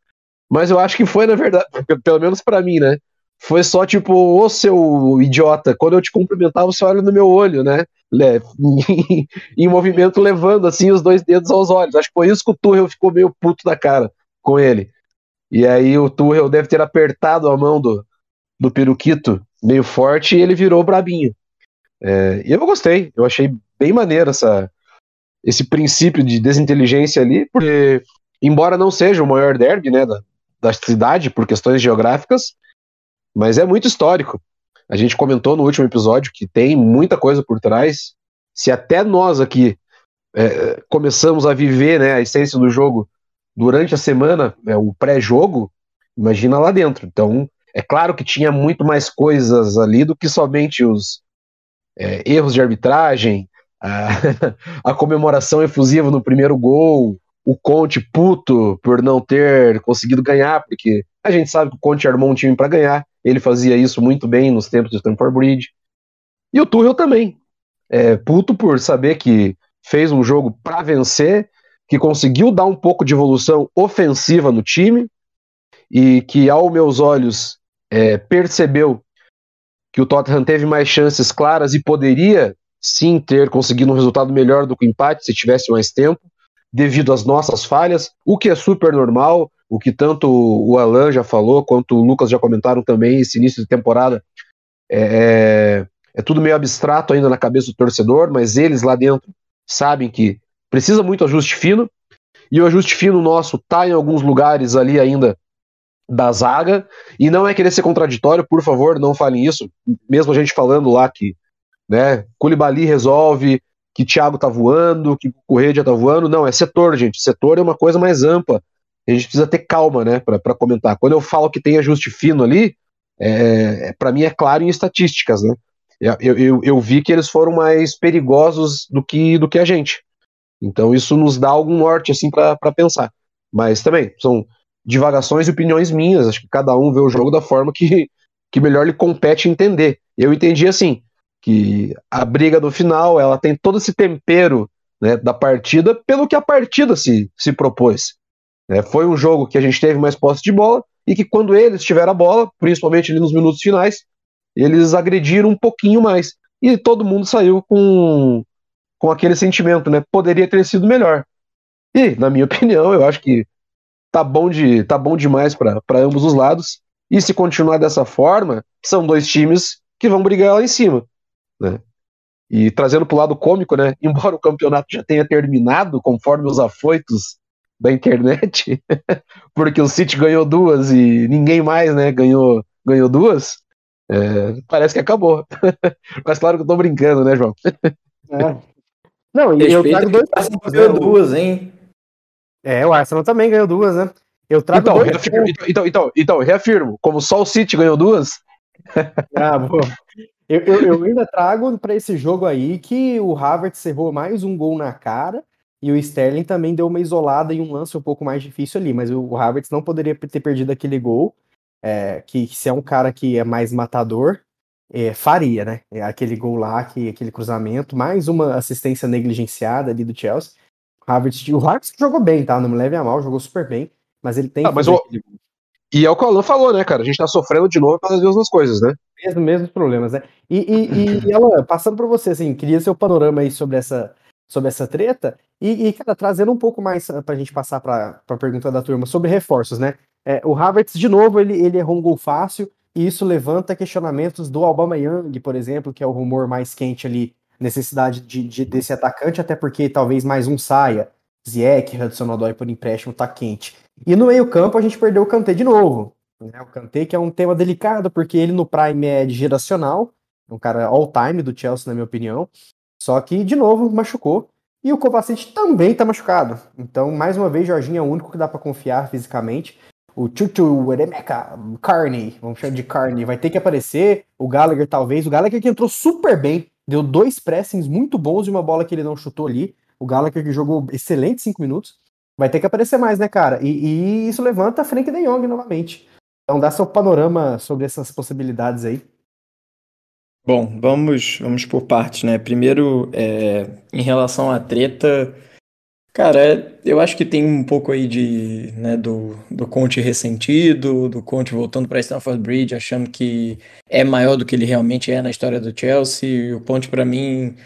mas eu acho que foi, na verdade, pelo menos para mim, né, foi só tipo, ô seu idiota, quando eu te cumprimentar, você olha no meu olho, né? Em, movimento levando assim os dois dedos aos olhos. Acho que foi isso que o Tuchel ficou meio puto da cara com ele. E aí o Tuchel deve ter apertado a mão do, do peruquito meio forte e ele virou brabinho. É, e eu gostei, eu achei bem maneiro essa, esse princípio de desinteligência ali, porque, embora não seja o maior derby né, da, da cidade por questões geográficas, mas é muito histórico. A gente comentou no último episódio que tem muita coisa por trás. Se até nós aqui é, começamos a viver né, a essência do jogo durante a semana, é, o pré-jogo, imagina lá dentro. Então, é claro que tinha muito mais coisas ali do que somente os é, erros de arbitragem, a, a comemoração efusiva no primeiro gol, o Conte puto por não ter conseguido ganhar, porque a gente sabe que o Conte armou um time para ganhar. Ele fazia isso muito bem nos tempos de Stamford Bridge. E o Tuchel também. É, puto por saber que fez um jogo para vencer, que conseguiu dar um pouco de evolução ofensiva no time e que, aos meus olhos, é, percebeu que o Tottenham teve mais chances claras e poderia sim ter conseguido um resultado melhor do que o empate se tivesse mais tempo, devido às nossas falhas, o que é super normal o que tanto o Alan já falou, quanto o Lucas já comentaram também, esse início de temporada é, é, é tudo meio abstrato ainda na cabeça do torcedor, mas eles lá dentro sabem que precisa muito ajuste fino, e o ajuste fino nosso tá em alguns lugares ali ainda da zaga, e não é querer ser contraditório, por favor, não falem isso, mesmo a gente falando lá que né, Culibali resolve, que Thiago tá voando, que Correia tá voando, não, é setor, gente, setor é uma coisa mais ampla, a gente precisa ter calma, né, para comentar. Quando eu falo que tem ajuste fino ali, é, é para mim é claro em estatísticas, né? Eu, eu, eu, vi que eles foram mais perigosos do que, do que a gente. Então isso nos dá algum norte assim para pensar. Mas também são divagações e opiniões minhas. Acho que cada um vê o jogo da forma que, que melhor lhe compete entender. Eu entendi assim que a briga do final ela tem todo esse tempero né, da partida pelo que a partida se, se propôs. É, foi um jogo que a gente teve mais posse de bola e que quando eles tiveram a bola, principalmente ali nos minutos finais, eles agrediram um pouquinho mais. E todo mundo saiu com, com aquele sentimento, né? Poderia ter sido melhor. E, na minha opinião, eu acho que tá bom, de, tá bom demais para ambos os lados. E se continuar dessa forma, são dois times que vão brigar lá em cima. Né? E trazendo para o lado cômico, né? Embora o campeonato já tenha terminado, conforme os afoitos da internet, porque o City ganhou duas e ninguém mais, né, ganhou, ganhou duas, é, parece que acabou. Mas claro que eu tô brincando, né, João? É. Não, e eu trago dois ganhou duas, hein? É, o Arsenal também ganhou duas, né? Eu trago então, dois reafirmo, então, então, então, então, reafirmo, como só o City ganhou duas. Ah. Eu, eu, eu ainda trago para esse jogo aí que o Havertz errou mais um gol na cara e o Sterling também deu uma isolada em um lance um pouco mais difícil ali, mas o Havertz não poderia ter perdido aquele gol, é, que, que, se é um cara que é mais matador, é, faria, né? É aquele gol lá, que, aquele cruzamento, mais uma assistência negligenciada ali do Chelsea. O Havertz, o Havertz jogou bem, tá? Não me leve a mal, jogou super bem, mas ele tem. Ah, mas o... E é o que o Alan falou, né, cara? A gente tá sofrendo de novo pelas mesmas coisas, né? Mesmo, mesmos problemas, né? E, e, e Alan, passando para você, assim, queria seu panorama aí sobre essa, sobre essa treta. E, e cara, trazendo um pouco mais pra gente passar pra, pra pergunta da turma sobre reforços, né? É, o Havertz, de novo, ele, ele errou um gol fácil, e isso levanta questionamentos do Alabama Young, por exemplo, que é o rumor mais quente ali, necessidade de, de desse atacante, até porque talvez mais um saia. Zieck, Hudson Odoi por empréstimo tá quente. E no meio campo a gente perdeu o Kanté de novo. Né? O Kanté que é um tema delicado, porque ele no Prime é geracional, um cara all-time do Chelsea, na minha opinião. Só que, de novo, machucou. E o Kovacic também está machucado. Então, mais uma vez, Jorginho é o único que dá para confiar fisicamente. O Chuchu Eremeka Carney, vamos chamar de Carney, vai ter que aparecer. O Gallagher, talvez. O Gallagher que entrou super bem, deu dois pressings muito bons e uma bola que ele não chutou ali. O Gallagher que jogou excelente cinco minutos. Vai ter que aparecer mais, né, cara? E, e isso levanta a Frank de Jong novamente. Então, dá seu panorama sobre essas possibilidades aí. Bom, vamos, vamos por partes, né? Primeiro, é, em relação à treta, cara, eu acho que tem um pouco aí de, né, do, do Conte ressentido, do Conte voltando para Stamford Bridge, achando que é maior do que ele realmente é na história do Chelsea. O Conte, para mim,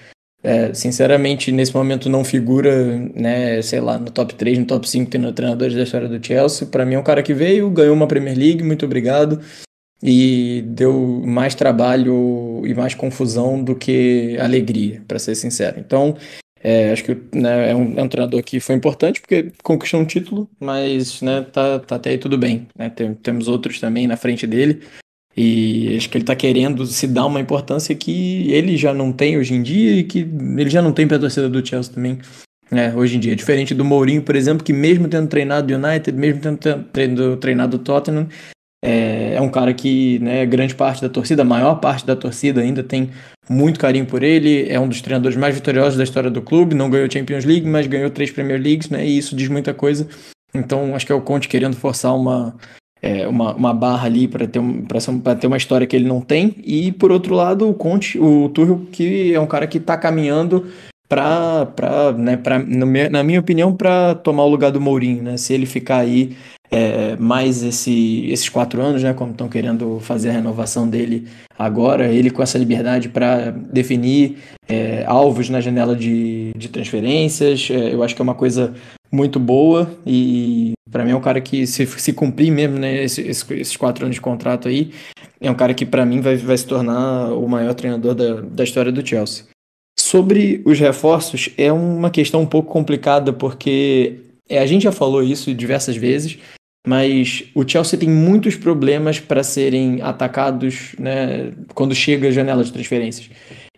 é, sinceramente, nesse momento não figura, né, sei lá, no top 3, no top 5 tendo treinadores da história do Chelsea. Para mim é um cara que veio, ganhou uma Premier League, muito obrigado e deu mais trabalho e mais confusão do que alegria, para ser sincero. Então, é, acho que né, é, um, é, um, treinador que foi importante porque conquistou um título, mas né, tá, tá até aí tudo bem. Né? Tem, temos outros também na frente dele. E acho que ele está querendo se dar uma importância que ele já não tem hoje em dia e que ele já não tem para a torcida do Chelsea também né, hoje em dia. Diferente do Mourinho, por exemplo, que mesmo tendo treinado o United, mesmo tendo treinado o Tottenham, é, é, um cara que, né, grande parte da torcida, a maior parte da torcida ainda tem muito carinho por ele. É um dos treinadores mais vitoriosos da história do clube. Não ganhou Champions League, mas ganhou três Premier Leagues, né? E isso diz muita coisa. Então, acho que é o Conte querendo forçar uma, é, uma, uma barra ali para ter, um, ter uma história que ele não tem. E, por outro lado, o Conte, o Tuchel, que é um cara que está caminhando para, né, na minha opinião, para tomar o lugar do Mourinho, né? Se ele ficar aí é, mais esse, esses quatro anos, né, como estão querendo fazer a renovação dele agora, ele com essa liberdade para definir é, alvos na janela de, de transferências, é, eu acho que é uma coisa muito boa e para mim é um cara que se, se cumprir mesmo né, esses, esses quatro anos de contrato aí, é um cara que para mim vai, vai se tornar o maior treinador da, da história do Chelsea. Sobre os reforços, é uma questão um pouco complicada porque é, a gente já falou isso diversas vezes, mas o Chelsea tem muitos problemas para serem atacados né, quando chega a janela de transferências.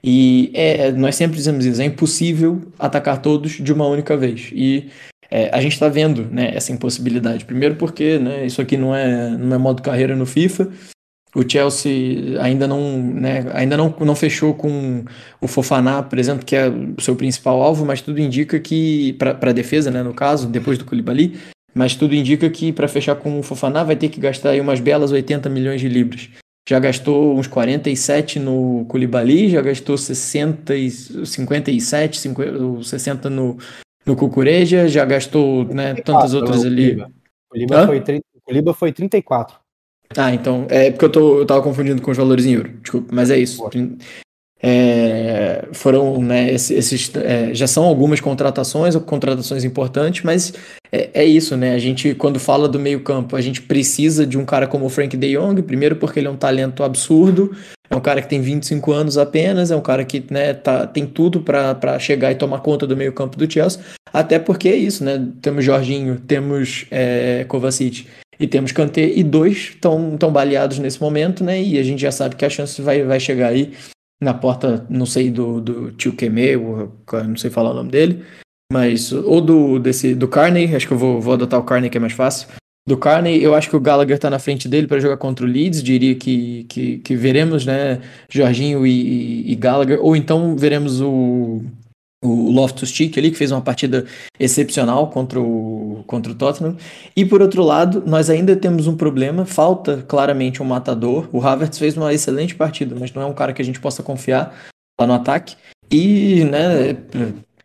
E é, nós sempre dizemos isso, é impossível atacar todos de uma única vez. E é, a gente está vendo né, essa impossibilidade. Primeiro porque né, isso aqui não é, não é modo carreira no FIFA. O Chelsea ainda não, né, ainda não, não fechou com o Fofaná, por exemplo, que é o seu principal alvo, mas tudo indica que, para a defesa, né, no caso, depois do Koulibaly, mas tudo indica que para fechar com o Fofaná vai ter que gastar aí umas belas 80 milhões de libras. Já gastou uns 47 no Koulibaly, já gastou 60 e 57, 50, 60 no, no Cucureja, já gastou né, tantas outras ali. O Liba, foi, o Liba foi 34. Ah, então, é porque eu, tô, eu tava confundindo com os valores em euro, desculpa, mas é isso. É, foram, né, esses, é, já são algumas contratações, contratações importantes, mas é, é, isso, né? A gente, quando fala do meio-campo, a gente precisa de um cara como o Frank De Jong, primeiro porque ele é um talento absurdo, é um cara que tem 25 anos apenas, é um cara que né, tá, tem tudo para chegar e tomar conta do meio-campo do Chelsea, até porque é isso, né? Temos Jorginho, temos é, Kovacic e temos Kanté, e dois estão baleados nesse momento, né? E a gente já sabe que a chance vai, vai chegar aí na porta, não sei, do, do tio Keme, não sei falar o nome dele, mas ou do desse do Carney, acho que eu vou, vou adotar o Carney que é mais fácil. Do Carney, eu acho que o Gallagher tá na frente dele para jogar contra o Leeds, diria que, que, que veremos, né, Jorginho e, e Gallagher, ou então veremos o o Loftus-Cheek ali, que fez uma partida excepcional contra o, contra o Tottenham. E por outro lado, nós ainda temos um problema, falta claramente um matador. O Havertz fez uma excelente partida, mas não é um cara que a gente possa confiar lá no ataque. E, né,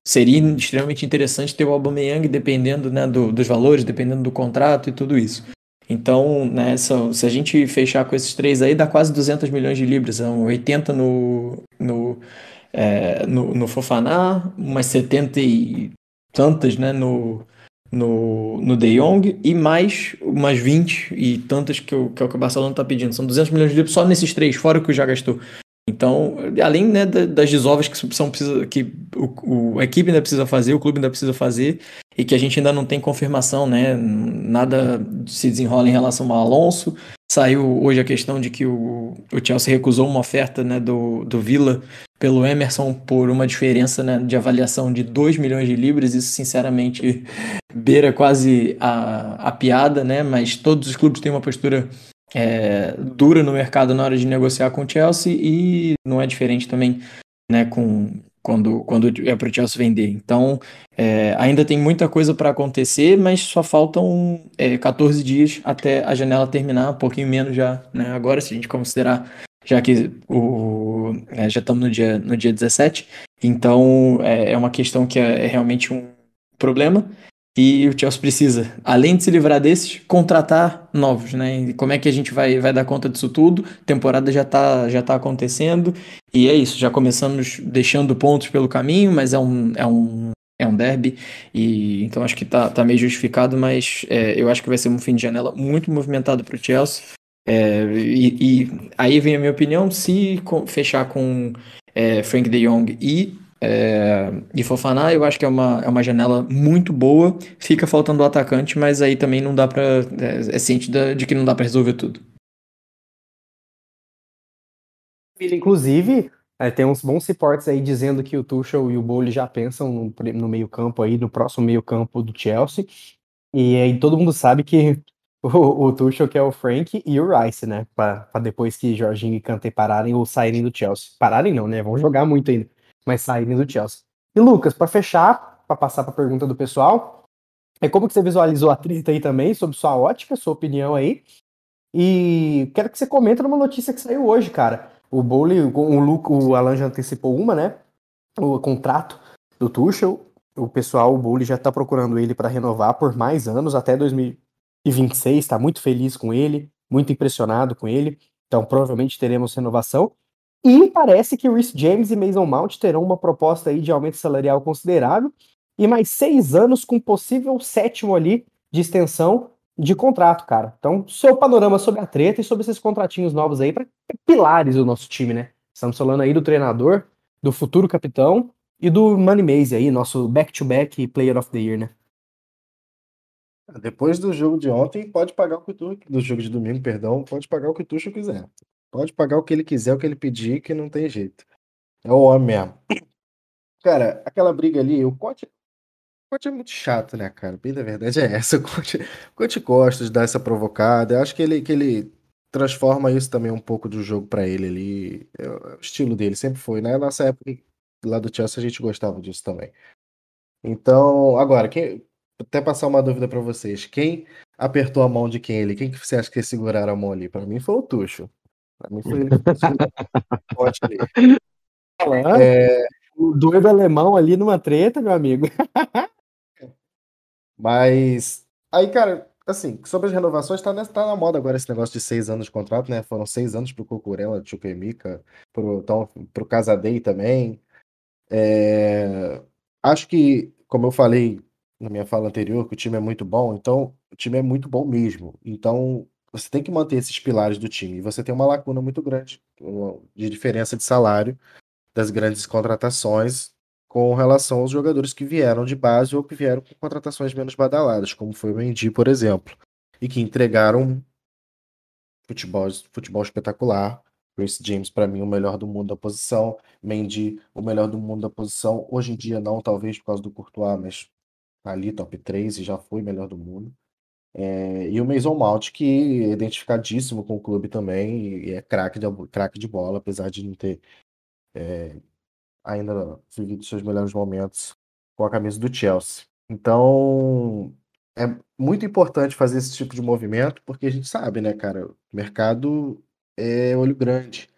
seria extremamente interessante ter o Aubameyang dependendo, né, do, dos valores, dependendo do contrato e tudo isso. Então, né, se a gente fechar com esses três aí, dá quase 200 milhões de libras, são 80 no, no é, no, no Fofaná, umas 70 e tantas né, no, no, no De Jong e mais umas 20 e tantas que o que, o, que o Barcelona está pedindo. São 200 milhões de libras só nesses três, fora o que já gastou. Então, além né, das desovas que, são, que o, a equipe ainda precisa fazer, o clube ainda precisa fazer, e que a gente ainda não tem confirmação, né? Nada se desenrola em relação ao Alonso. Saiu hoje a questão de que o, o Chelsea recusou uma oferta né, do, do Villa pelo Emerson por uma diferença né, de avaliação de 2 milhões de libras. Isso, sinceramente, beira quase a, a piada, né? Mas todos os clubes têm uma postura é, dura no mercado na hora de negociar com o Chelsea e não é diferente também né, com, quando, quando é para o Chelsea vender. Então, é, ainda tem muita coisa para acontecer, mas só faltam é, 14 dias até a janela terminar, um pouquinho menos já, né? Agora, se a gente considerar, já que o, é, já estamos no dia, no dia 17, então é, é uma questão que é, é realmente um problema. E o Chelsea precisa, além de se livrar desses, contratar novos, né? E como é que a gente vai, vai dar conta disso tudo? Temporada já está já tá acontecendo e é isso. Já começamos deixando pontos pelo caminho, mas é um, é um, é um derby e então acho que tá, tá meio justificado, mas é, eu acho que vai ser um fim de janela muito movimentado para o Chelsea. É, e, e, aí vem a minha opinião: se fechar com é, Frank De Jong e é, e Fofaná, eu acho que é uma, é uma janela muito boa. Fica faltando o atacante, mas aí também não dá pra. É, é ciente de, que não dá para resolver tudo. Inclusive, é, tem uns bons reportes aí dizendo que o Tuchel e o Bowley já pensam no, no meio-campo aí, no próximo meio-campo do Chelsea. E aí todo mundo sabe que o, o Tuchel quer o Frank e o Rice, né? Para depois que Jorginho e Kanté pararem ou saírem do Chelsea. Pararem não, né? Vão jogar muito ainda mas saírem do Chelsea. E Lucas, para fechar, para passar para a pergunta do pessoal, é como que você visualizou a treta aí também, sobre sua ótica, sua opinião aí. E quero que você comente numa notícia que saiu hoje, cara. O Bowley, o, Luke, o Alan já antecipou uma, né? O contrato do Tuchel. O pessoal, o Bowley já tá procurando ele para renovar por mais anos, até 2026. Está muito feliz com ele, muito impressionado com ele. Então, provavelmente teremos renovação. E parece que Rhys James e Mason Mount terão uma proposta aí de aumento salarial considerável e mais seis anos com possível sétimo ali de extensão de contrato, cara. Então, seu panorama sobre a treta e sobre esses contratinhos novos aí para pilares do nosso time, né? Estamos falando aí do treinador, do futuro capitão e do Money Maze aí, nosso back-to-back -back Player of the Year, né? Depois do jogo de ontem, pode pagar o que tu, do jogo de domingo, perdão, pode pagar o que tu quiser. Pode pagar o que ele quiser, o que ele pedir, que não tem jeito. É o homem mesmo. Cara, aquela briga ali, o Conte, o Conte é muito chato, né, cara? Bem da verdade é essa. O Conte, o Conte gosta de dar essa provocada. Eu acho que ele, que ele transforma isso também um pouco do jogo para ele ali. É, o estilo dele, sempre foi. Né? Nossa época lá do Chelsea a gente gostava disso também. Então, agora, quem, até passar uma dúvida para vocês. Quem apertou a mão de quem ele? Quem que você acha que seguraram a mão ali? Para mim foi o Tuxo. Pra mim foi é... O doido alemão ali numa treta, meu amigo. Mas. Aí, cara, assim, sobre as renovações, tá, nessa, tá na moda agora esse negócio de seis anos de contrato, né? Foram seis anos pro Cucurella, Chukemika, pro, então, pro Casadei também. É... Acho que, como eu falei na minha fala anterior, que o time é muito bom, então o time é muito bom mesmo. Então, você tem que manter esses pilares do time. E você tem uma lacuna muito grande de diferença de salário das grandes contratações com relação aos jogadores que vieram de base ou que vieram com contratações menos badaladas, como foi o Mendy, por exemplo, e que entregaram futebol, futebol espetacular. Chris James, para mim, o melhor do mundo da posição. Mendy, o melhor do mundo da posição. Hoje em dia, não, talvez por causa do Courtois, mas tá ali, top 3 e já foi melhor do mundo. É, e o Mason Mount, que é identificadíssimo com o clube também, e é craque de, craque de bola, apesar de não ter é, ainda vivido seus melhores momentos com a camisa do Chelsea. Então, é muito importante fazer esse tipo de movimento, porque a gente sabe, né, cara, o mercado é olho grande.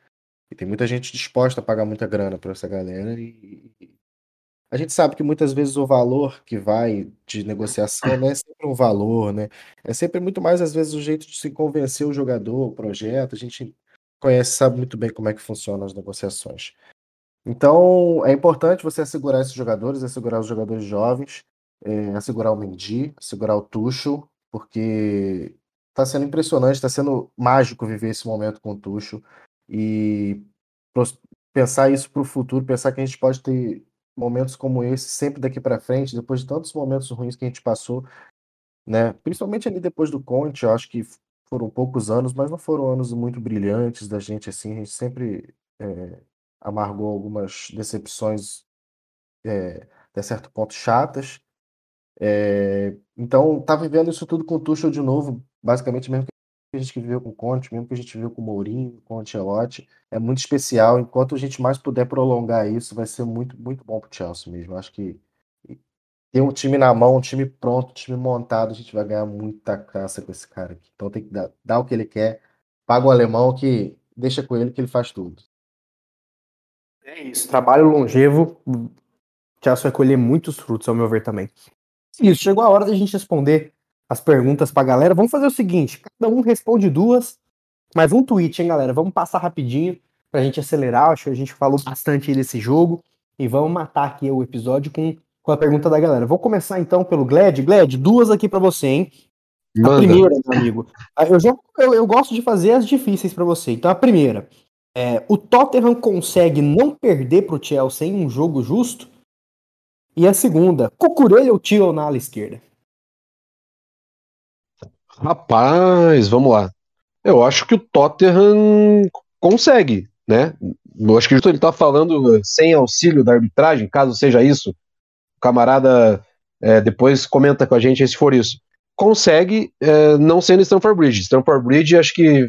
E tem muita gente disposta a pagar muita grana para essa galera, e, a gente sabe que muitas vezes o valor que vai de negociação não é sempre um valor, né? É sempre muito mais, às vezes, o jeito de se convencer o jogador, o projeto. A gente conhece, sabe muito bem como é que funcionam as negociações. Então, é importante você assegurar esses jogadores, assegurar os jogadores jovens, é, assegurar o Mendy, assegurar o Tuchel, porque está sendo impressionante, está sendo mágico viver esse momento com o Tuchel e pensar isso para o futuro, pensar que a gente pode ter momentos como esse sempre daqui para frente, depois de tantos momentos ruins que a gente passou, né? Principalmente ali depois do Conte, eu acho que foram poucos anos, mas não foram anos muito brilhantes da gente assim. A gente sempre é, amargou algumas decepções é, até certo ponto chatas. É, então, tá vivendo isso tudo com o Tuchel de novo, basicamente mesmo que a gente viveu com o Conte, mesmo que a gente viu com o Mourinho, com o Ancelotti, é muito especial. Enquanto a gente mais puder prolongar isso, vai ser muito, muito bom pro Chelsea mesmo. acho que ter um time na mão, um time pronto, um time montado, a gente vai ganhar muita caça com esse cara aqui. Então tem que dar, dar o que ele quer, paga o alemão que deixa com ele que ele faz tudo. É isso, trabalho longevo, o Chelsea vai colher muitos frutos, ao meu ver também. Isso, chegou a hora da gente responder as perguntas pra galera. Vamos fazer o seguinte: cada um responde duas, mais um tweet, hein, galera? Vamos passar rapidinho pra gente acelerar. Acho que a gente falou bastante desse jogo. E vamos matar aqui o episódio com, com a pergunta da galera. Vou começar então pelo Gled. Gled, duas aqui para você, hein? Manda. A primeira, meu amigo. Eu, já, eu, eu gosto de fazer as difíceis para você. Então, a primeira. É, o Tottenham consegue não perder pro Chelsea em um jogo justo? E a segunda, Cucurella ou Tio na ala esquerda? Rapaz, vamos lá. Eu acho que o Tottenham consegue, né? Eu acho que ele está falando sem auxílio da arbitragem, caso seja isso. O camarada é, depois comenta com a gente se for isso. Consegue, é, não sendo Stamford Bridge. Stamford Bridge acho que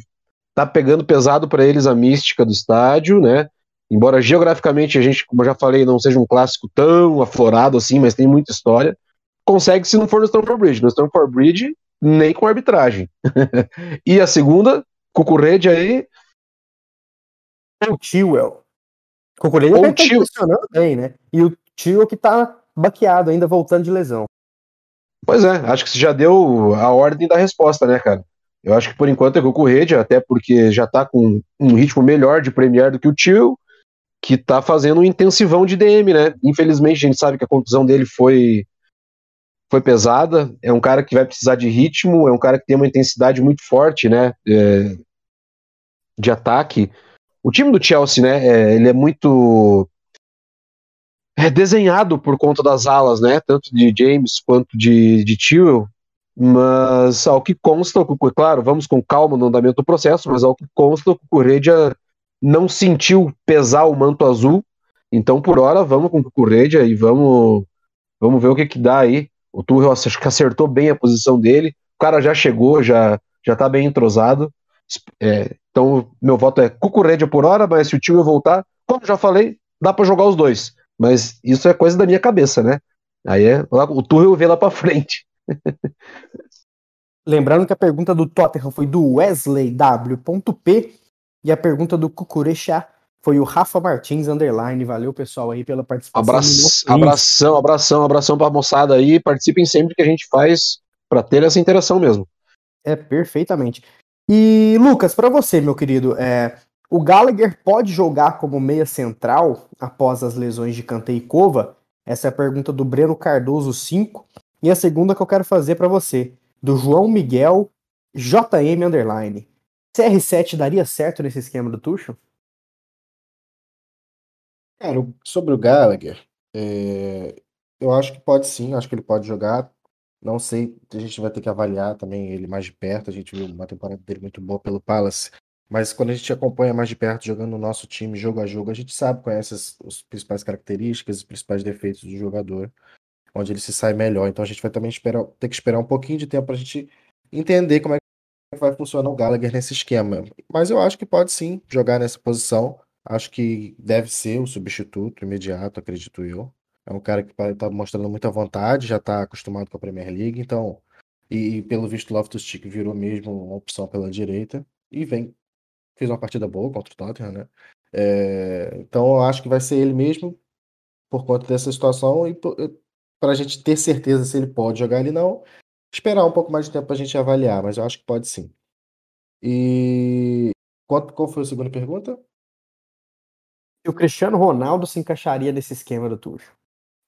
tá pegando pesado para eles a mística do estádio, né? Embora geograficamente a gente, como eu já falei, não seja um clássico tão aflorado assim, mas tem muita história. Consegue se não for no Stamford Bridge. No Stamford Bridge nem com arbitragem. e a segunda, Cucurrede aí. O Tewell. Cucurrede Ou até tá Tio- impressionando bem, né? E o Tio que tá baqueado ainda, voltando de lesão. Pois é, acho que você já deu a ordem da resposta, né, cara? Eu acho que por enquanto é Cucurrede, até porque já tá com um ritmo melhor de Premier do que o Tio, que tá fazendo um intensivão de DM, né? Infelizmente a gente sabe que a contusão dele foi foi pesada, é um cara que vai precisar de ritmo, é um cara que tem uma intensidade muito forte, né, é, de ataque. O time do Chelsea, né, é, ele é muito é desenhado por conta das alas, né, tanto de James quanto de, de mas ao que consta, Cucu- claro, vamos com calma no andamento do processo, mas ao que consta, o Cucurredia não sentiu pesar o manto azul, então por hora vamos com o Cucurredia e vamos, vamos ver o que que dá aí. O Tuchel acho que acertou bem a posição dele. O cara já chegou, já já tá bem entrosado. É, então, meu voto é Cucurredia por hora, mas se o tio voltar, como já falei, dá pra jogar os dois. Mas isso é coisa da minha cabeça, né? Aí é o Tuchel vê lá pra frente. Lembrando que a pergunta do Tottenham foi do Wesley W.P. E a pergunta do Cucurecha foi o Rafa Martins Underline. Valeu, pessoal, aí pela participação. Abraço, abração, abração, abração pra moçada aí. Participem sempre que a gente faz pra ter essa interação mesmo. É, perfeitamente. E, Lucas, pra você, meu querido, é, o Gallagher pode jogar como meia central após as lesões de Kanté e Cova? Essa é a pergunta do Breno Cardoso 5. E a segunda que eu quero fazer pra você, do João Miguel JM Underline. CR7 daria certo nesse esquema do Tuchel? Cara, sobre o Gallagher, é, eu acho que pode sim, acho que ele pode jogar. Não sei, a gente vai ter que avaliar também ele mais de perto. A gente viu uma temporada dele muito boa pelo Palace. Mas quando a gente acompanha mais de perto, jogando no nosso time, jogo a jogo, a gente sabe, conhece as, as principais características, os principais defeitos do jogador, onde ele se sai melhor. Então a gente vai também esperar, ter que esperar um pouquinho de tempo para a gente entender como é que vai funcionar o Gallagher nesse esquema. Mas eu acho que pode sim jogar nessa posição. Acho que deve ser o substituto imediato, acredito eu. É um cara que está mostrando muita vontade, já está acostumado com a Premier League, então. E, e pelo visto, Loftus-Cheek virou mesmo uma opção pela direita. E vem. Fez uma partida boa contra o Tottenham, né? É, então eu acho que vai ser ele mesmo por conta dessa situação e para a gente ter certeza se ele pode jogar ele não. Esperar um pouco mais de tempo para a gente avaliar, mas eu acho que pode sim. E qual, qual foi a segunda pergunta? O Cristiano Ronaldo se encaixaria nesse esquema do Tuchel?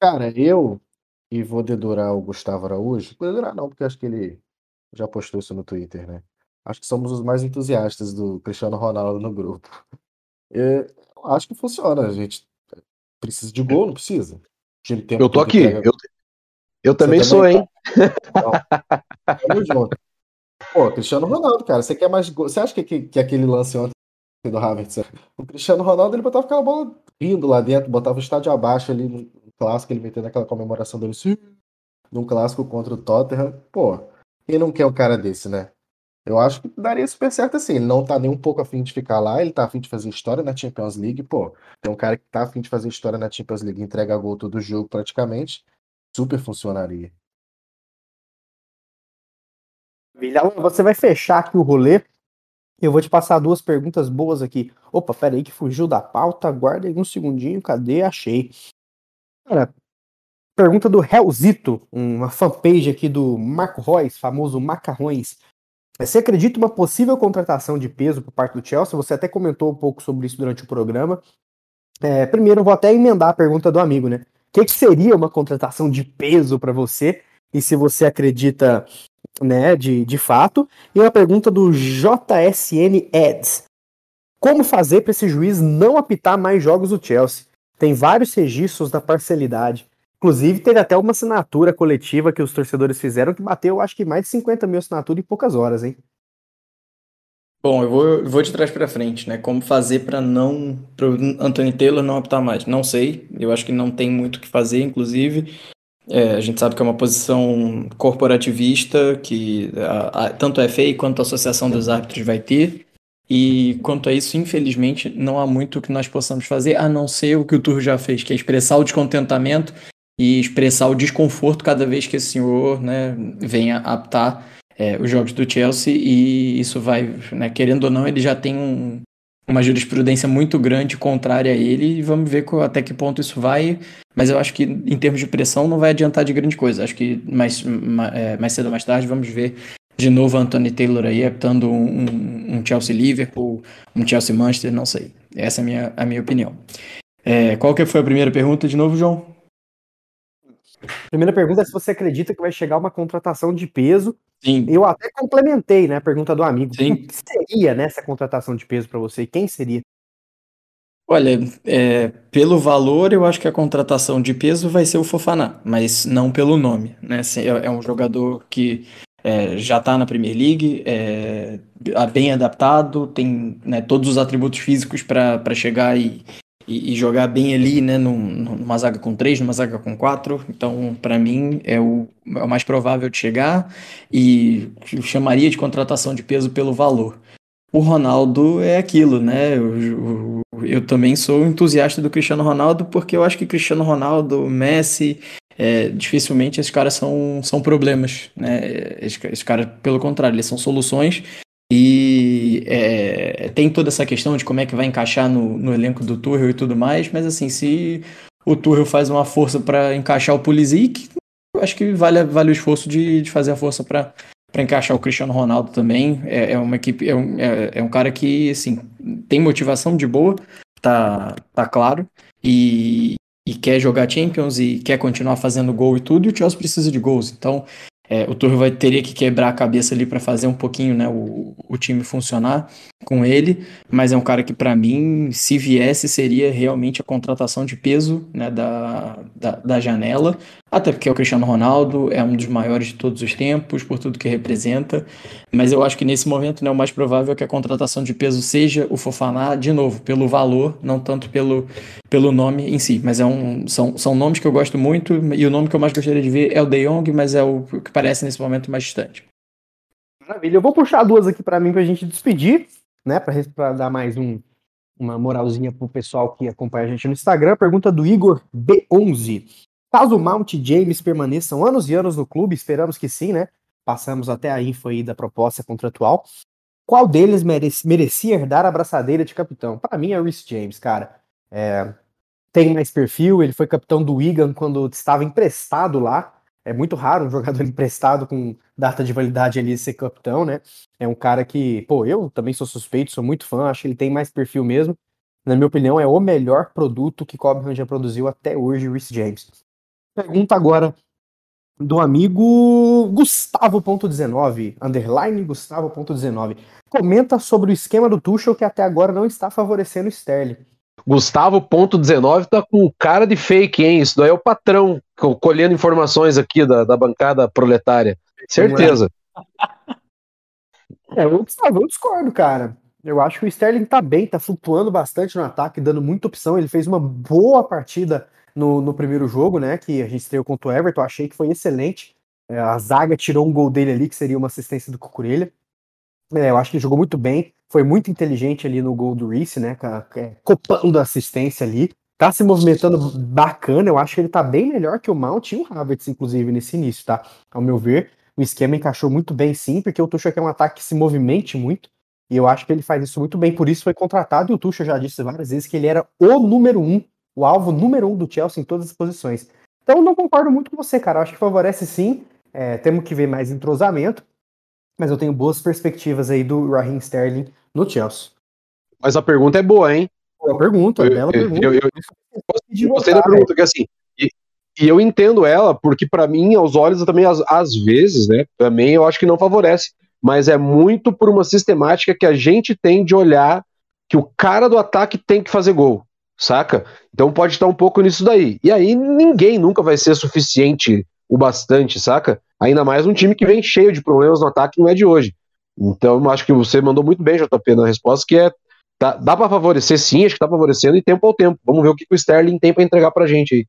Cara, eu e vou dedurar o Gustavo Araújo. Vou dedurar não, porque acho que ele já postou isso no Twitter, né? Acho que somos os mais entusiastas do Cristiano Ronaldo no grupo. Eu acho que funciona, a gente. Precisa de gol, não precisa? Eu tô aqui. Eu, eu também sou, também, hein? Tamo junto. Pô, Cristiano Ronaldo, cara, você quer mais gol? Você acha que, que, que aquele lance ontem do Havertz, o Cristiano Ronaldo, ele botava aquela bola rindo lá dentro, botava o estádio abaixo ali no clássico, ele metendo aquela comemoração dele num clássico contra o Tottenham. Pô, quem não quer um cara desse, né? Eu acho que daria super certo assim. Ele não tá nem um pouco afim de ficar lá, ele tá afim de fazer história na Champions League. Pô, tem um cara que tá afim de fazer história na Champions League, entrega gol todo jogo praticamente. Super funcionaria. Você vai fechar aqui o rolê. Eu vou te passar duas perguntas boas aqui. Opa, pera aí que fugiu da pauta. Aguarda aí um segundinho. Cadê? Achei. Cara, pergunta do Helzito, uma fanpage aqui do Marco Reus, famoso Macarrões. Você acredita uma possível contratação de peso por parte do Chelsea? Você até comentou um pouco sobre isso durante o programa. É, primeiro, eu vou até emendar a pergunta do amigo, né? O que, que seria uma contratação de peso para você? E se você acredita né, de, de fato. E uma pergunta do JSN Eds. Como fazer para esse juiz não apitar mais jogos do Chelsea? Tem vários registros da parcialidade. Inclusive, teve até uma assinatura coletiva que os torcedores fizeram que bateu, acho que mais de 50 mil assinaturas em poucas horas, hein? Bom, eu vou, eu vou de trás para frente, né? Como fazer para não. para Anthony Taylor não apitar mais? Não sei. Eu acho que não tem muito o que fazer, inclusive. É, a gente sabe que é uma posição corporativista que a, a, tanto a FA quanto a Associação dos Árbitros vai ter. E quanto a isso, infelizmente, não há muito que nós possamos fazer, a não ser o que o Turro já fez, que é expressar o descontentamento e expressar o desconforto cada vez que esse senhor né, venha aptar é, os jogos do Chelsea. E isso vai, né, querendo ou não, ele já tem um, uma jurisprudência muito grande contrária a ele e vamos ver até que ponto isso vai. Mas eu acho que em termos de pressão não vai adiantar de grande coisa. Acho que mais, é, mais cedo ou mais tarde vamos ver de novo Anthony Taylor aí apitando um, um Chelsea Liverpool, um Chelsea Manchester, não sei. Essa é a minha, a minha opinião. É, qual que foi a primeira pergunta de novo, João? Primeira pergunta é se você acredita que vai chegar uma contratação de peso Sim. Eu até complementei, né, a pergunta do amigo. Sim. O que seria nessa contratação de peso para você? Quem seria? Olha, é, pelo valor, eu acho que a contratação de peso vai ser o Fofaná, mas não pelo nome. Né? Assim, é, é um jogador que é, já está na Premier League, é, bem adaptado, tem né, todos os atributos físicos para chegar e, e, e, jogar bem ali, né, num, numa zaga com três, numa zaga com quatro. Então, para mim, é o, é o mais provável de chegar e chamaria de contratação de peso pelo valor. O Ronaldo é aquilo, né? Eu, eu, eu também sou entusiasta do Cristiano Ronaldo porque eu acho que Cristiano Ronaldo, Messi, é, dificilmente esses caras são, são problemas, né? Esses, esses caras, pelo contrário, eles são soluções e é, tem toda essa questão de como é que vai encaixar no, no elenco do Tuchel e tudo mais, mas assim, se o Tuchel faz uma força para encaixar o Pulisic, acho que vale, vale o esforço de, de fazer a força para para encaixar o Cristiano Ronaldo também. É, é uma equipe, é um, é, é, um cara que assim, tem motivação de boa, tá, tá claro, e, e quer jogar Champions e quer continuar fazendo gol e tudo, e o Chelsea precisa de gols. Então, é, o Turro vai teria que quebrar a cabeça ali para fazer um pouquinho né, o, o time funcionar com ele, mas é um cara que para mim, se viesse, seria realmente a contratação de peso né, da, da, da, janela, até porque o Cristiano Ronaldo, é um dos maiores de todos os tempos, por tudo que representa, mas eu acho que nesse momento né, o mais provável é que a contratação de peso seja o Fofaná, de novo, pelo valor, não tanto pelo, pelo nome em si, mas é um, são, são nomes que eu gosto muito, e o nome que eu mais gostaria de ver é o De Jong, mas é o que parece nesse momento mais distante. Maravilha. Eu vou puxar duas aqui para mim para a gente despedir, né? Para dar mais um, uma moralzinha pro pessoal que acompanha a gente no Instagram. Pergunta do Igor B11. Caso Mount James permaneçam anos e anos no clube, esperamos que sim, né? Passamos até a info aí da proposta contratual. Qual deles merece, merecia herdar a braçadeira de capitão? Para mim é o Rhys James, cara. É, tem mais perfil, ele foi capitão do Wigan quando estava emprestado lá. É muito raro um jogador emprestado com data de validade ali ser capitão, né? É um cara que, pô, eu também sou suspeito, sou muito fã, acho que ele tem mais perfil mesmo. Na minha opinião, é o melhor produto que Cobham já produziu até hoje, Rhys James. Pergunta agora do amigo Gustavo.19, underline Gustavo.19. Comenta sobre o esquema do Tuchel que até agora não está favorecendo o Sterling. Gustavo.19 tá com cara de fake, hein? Isso daí é o patrão colhendo informações aqui da, da bancada proletária. Certeza. É, eu, Gustavo, eu discordo, cara. Eu acho que o Sterling tá bem, tá flutuando bastante no ataque, dando muita opção. Ele fez uma boa partida no, no primeiro jogo, né? Que a gente estreou contra o Everton. Achei que foi excelente. É, a zaga tirou um gol dele ali, que seria uma assistência do Cucurelha. É, eu acho que ele jogou muito bem. Foi muito inteligente ali no gol do Reese, né? É, copando a assistência ali. Tá se movimentando bacana. Eu acho que ele tá bem melhor que o Mount e o Havertz, inclusive, nesse início, tá? Ao meu ver, o esquema encaixou muito bem, sim, porque o Tuchel quer um ataque que se movimente muito. E eu acho que ele faz isso muito bem, por isso foi contratado. E o Tuchel já disse várias vezes que ele era o número um, o alvo número um do Chelsea em todas as posições. Então não concordo muito com você, cara. Eu acho que favorece sim. É, temos que ver mais entrosamento. Mas eu tenho boas perspectivas aí do Raheem Sterling no Chelsea. Mas a pergunta é boa, hein? Boa pergunta, eu, bela eu, pergunta. Eu, eu, eu gostei da pergunta, que assim, e, e, eu entendo ela, porque para mim, aos olhos, também às, às vezes, né, também eu acho que não favorece mas é muito por uma sistemática que a gente tem de olhar que o cara do ataque tem que fazer gol, saca? Então pode estar um pouco nisso daí. E aí ninguém nunca vai ser suficiente o bastante, saca? Ainda mais um time que vem cheio de problemas no ataque não é de hoje. Então eu acho que você mandou muito bem, JP, na resposta, que é dá, dá para favorecer sim, acho que tá favorecendo e tempo ao tempo. Vamos ver o que o Sterling tem para entregar pra gente aí.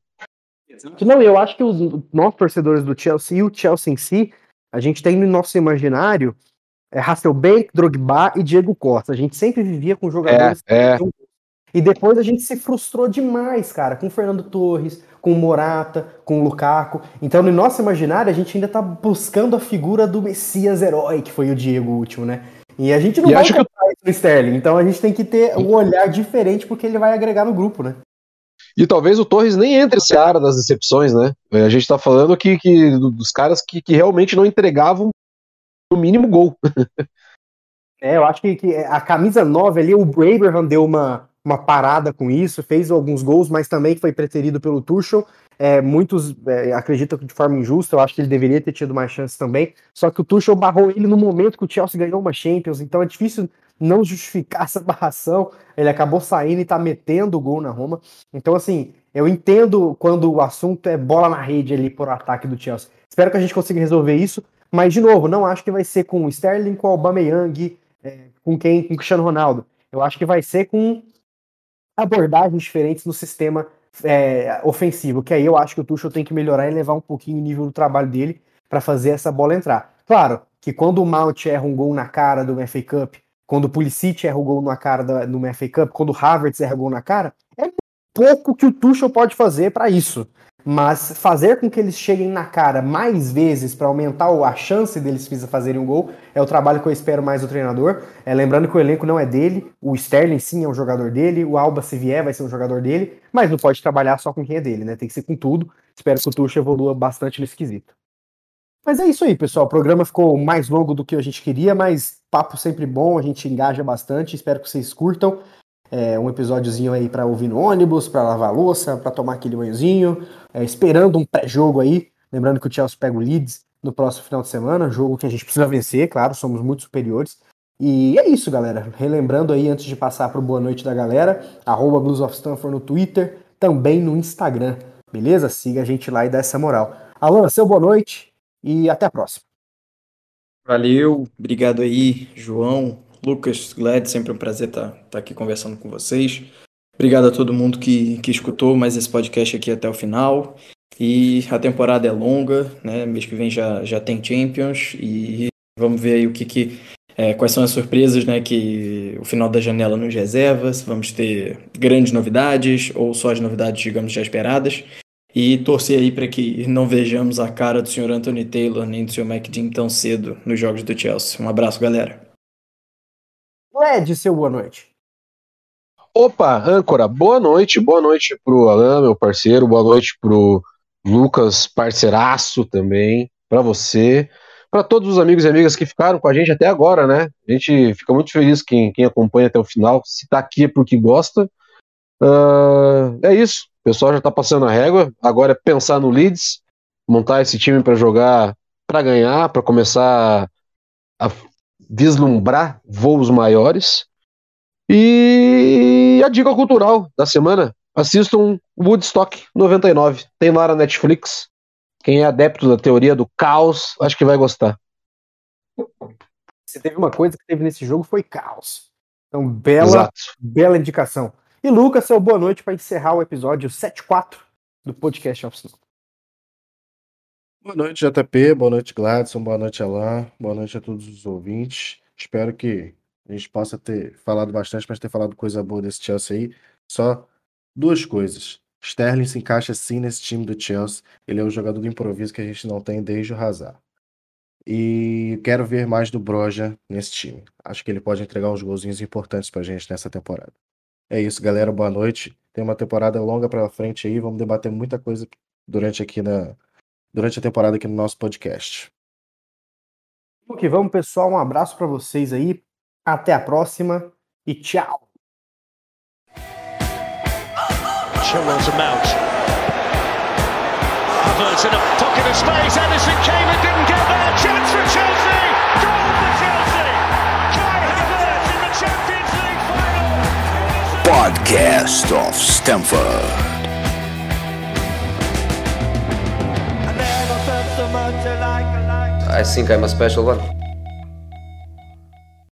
Não, eu acho que os nossos torcedores do Chelsea e o Chelsea em si a gente tem no nosso imaginário é, Hasselbank, Drogba e Diego Costa. A gente sempre vivia com jogadores. É, é. E depois a gente se frustrou demais, cara, com o Fernando Torres, com o Morata, com o Lukaku. Então, no nosso imaginário, a gente ainda tá buscando a figura do Messias herói, que foi o Diego último, né? E a gente não e vai encontrar que... isso no Sterling. Então a gente tem que ter um olhar diferente porque ele vai agregar no grupo, né? E talvez o Torres nem entre esse área das decepções, né? A gente tá falando que, que dos caras que, que realmente não entregavam no mínimo gol. é, eu acho que, que, a camisa 9 ali, o Abraham deu uma, uma parada com isso, fez alguns gols, mas também foi preterido pelo Tuchel. É, muitos é, acreditam que de forma injusta, eu acho que ele deveria ter tido mais chances também. Só que o Tuchel barrou ele no momento que o Chelsea ganhou uma Champions, então é difícil não justificar essa barração. Ele acabou saindo e tá metendo o gol na Roma. Então, assim, eu entendo quando o assunto é bola na rede ali por ataque do Chelsea. Espero que a gente consiga resolver isso. Mas, de novo, não acho que vai ser com o Sterling, com o Aubameyang, é, com quem? Com o Cristiano Ronaldo. Eu acho que vai ser com abordagens diferentes no sistema é, ofensivo, que aí eu acho que o Tuchel tem que melhorar e levar um pouquinho o nível do trabalho dele para fazer essa bola entrar. Claro que quando o Mount erra um gol na cara do FA Cup, quando o Pulisic erra o gol na cara do, do FA Cup, quando o Havertz erra o gol na cara, é pouco que o Tuchel pode fazer para isso. Mas fazer com que eles cheguem na cara mais vezes para aumentar a chance deles fazerem um gol é o trabalho que eu espero mais do treinador. É, lembrando que o elenco não é dele, o Sterling sim é um jogador dele, o Alba se vier vai ser um jogador dele, mas não pode trabalhar só com quem é dele, né? Tem que ser com tudo. Espero que o Tuchel evolua bastante nesse quesito. Mas é isso aí, pessoal. O programa ficou mais longo do que a gente queria, mas papo sempre bom, a gente engaja bastante. Espero que vocês curtam é, um episódiozinho aí para ouvir no ônibus, para lavar louça, para tomar aquele banhozinho, é, esperando um pré-jogo aí. Lembrando que o Chelsea pega o Leeds no próximo final de semana, jogo que a gente precisa vencer, claro, somos muito superiores. E é isso, galera. Relembrando aí, antes de passar para boa noite da galera, arroba Blues of Stanford no Twitter, também no Instagram, beleza? Siga a gente lá e dá essa moral. Alan, seu boa noite e até a próxima. Valeu, obrigado aí, João, Lucas, Glad, sempre um prazer estar tá, tá aqui conversando com vocês. Obrigado a todo mundo que, que escutou mais esse podcast aqui até o final. E a temporada é longa, né? Mês que vem já, já tem Champions e vamos ver aí o que, que é, quais são as surpresas, né? Que o final da janela nos reserva, se vamos ter grandes novidades ou só as novidades, digamos, já esperadas. E torcer aí para que não vejamos a cara do Sr. Anthony Taylor nem do Sr. McDean tão cedo nos jogos do Chelsea. Um abraço, galera. Led, seu boa noite. Opa, âncora, boa noite, boa noite pro Alan, meu parceiro, boa noite pro Lucas, parceiraço também, para você, para todos os amigos e amigas que ficaram com a gente até agora, né? A gente fica muito feliz quem, quem acompanha até o final, se tá aqui é porque gosta. Uh, é isso, o pessoal já tá passando a régua, agora é pensar no Leeds, montar esse time para jogar, para ganhar, para começar a vislumbrar voos maiores. E a dica cultural da semana: assistam Woodstock 99. Tem lá na Netflix. Quem é adepto da teoria do caos, acho que vai gostar. Se teve uma coisa que teve nesse jogo foi caos. Então, bela, Exato. bela indicação. E Lucas, seu boa noite para encerrar o episódio 74 do podcast Off. Boa noite, JP. Boa noite, Gladson. Boa noite, Alan. Boa noite a todos os ouvintes. Espero que a gente possa ter falado bastante, mas ter falado coisa boa desse Chelsea aí. Só duas coisas. Sterling se encaixa sim nesse time do Chelsea. Ele é o jogador do improviso que a gente não tem desde o Hazard. E quero ver mais do Broja nesse time. Acho que ele pode entregar uns golzinhos importantes pra gente nessa temporada. É isso, galera. Boa noite. Tem uma temporada longa pela frente aí. Vamos debater muita coisa durante aqui na durante a temporada aqui no nosso podcast. Vamos que vamos, pessoal. Um abraço para vocês aí. Até a próxima e tchau. Chilwell to Mount. Havertz in a pocket of space. Anderson came and didn't get there. Chance for Chelsea. Goal for Chelsea. Kai Havertz in the Champions League final. Podcast of Stamford. I think I'm a special one.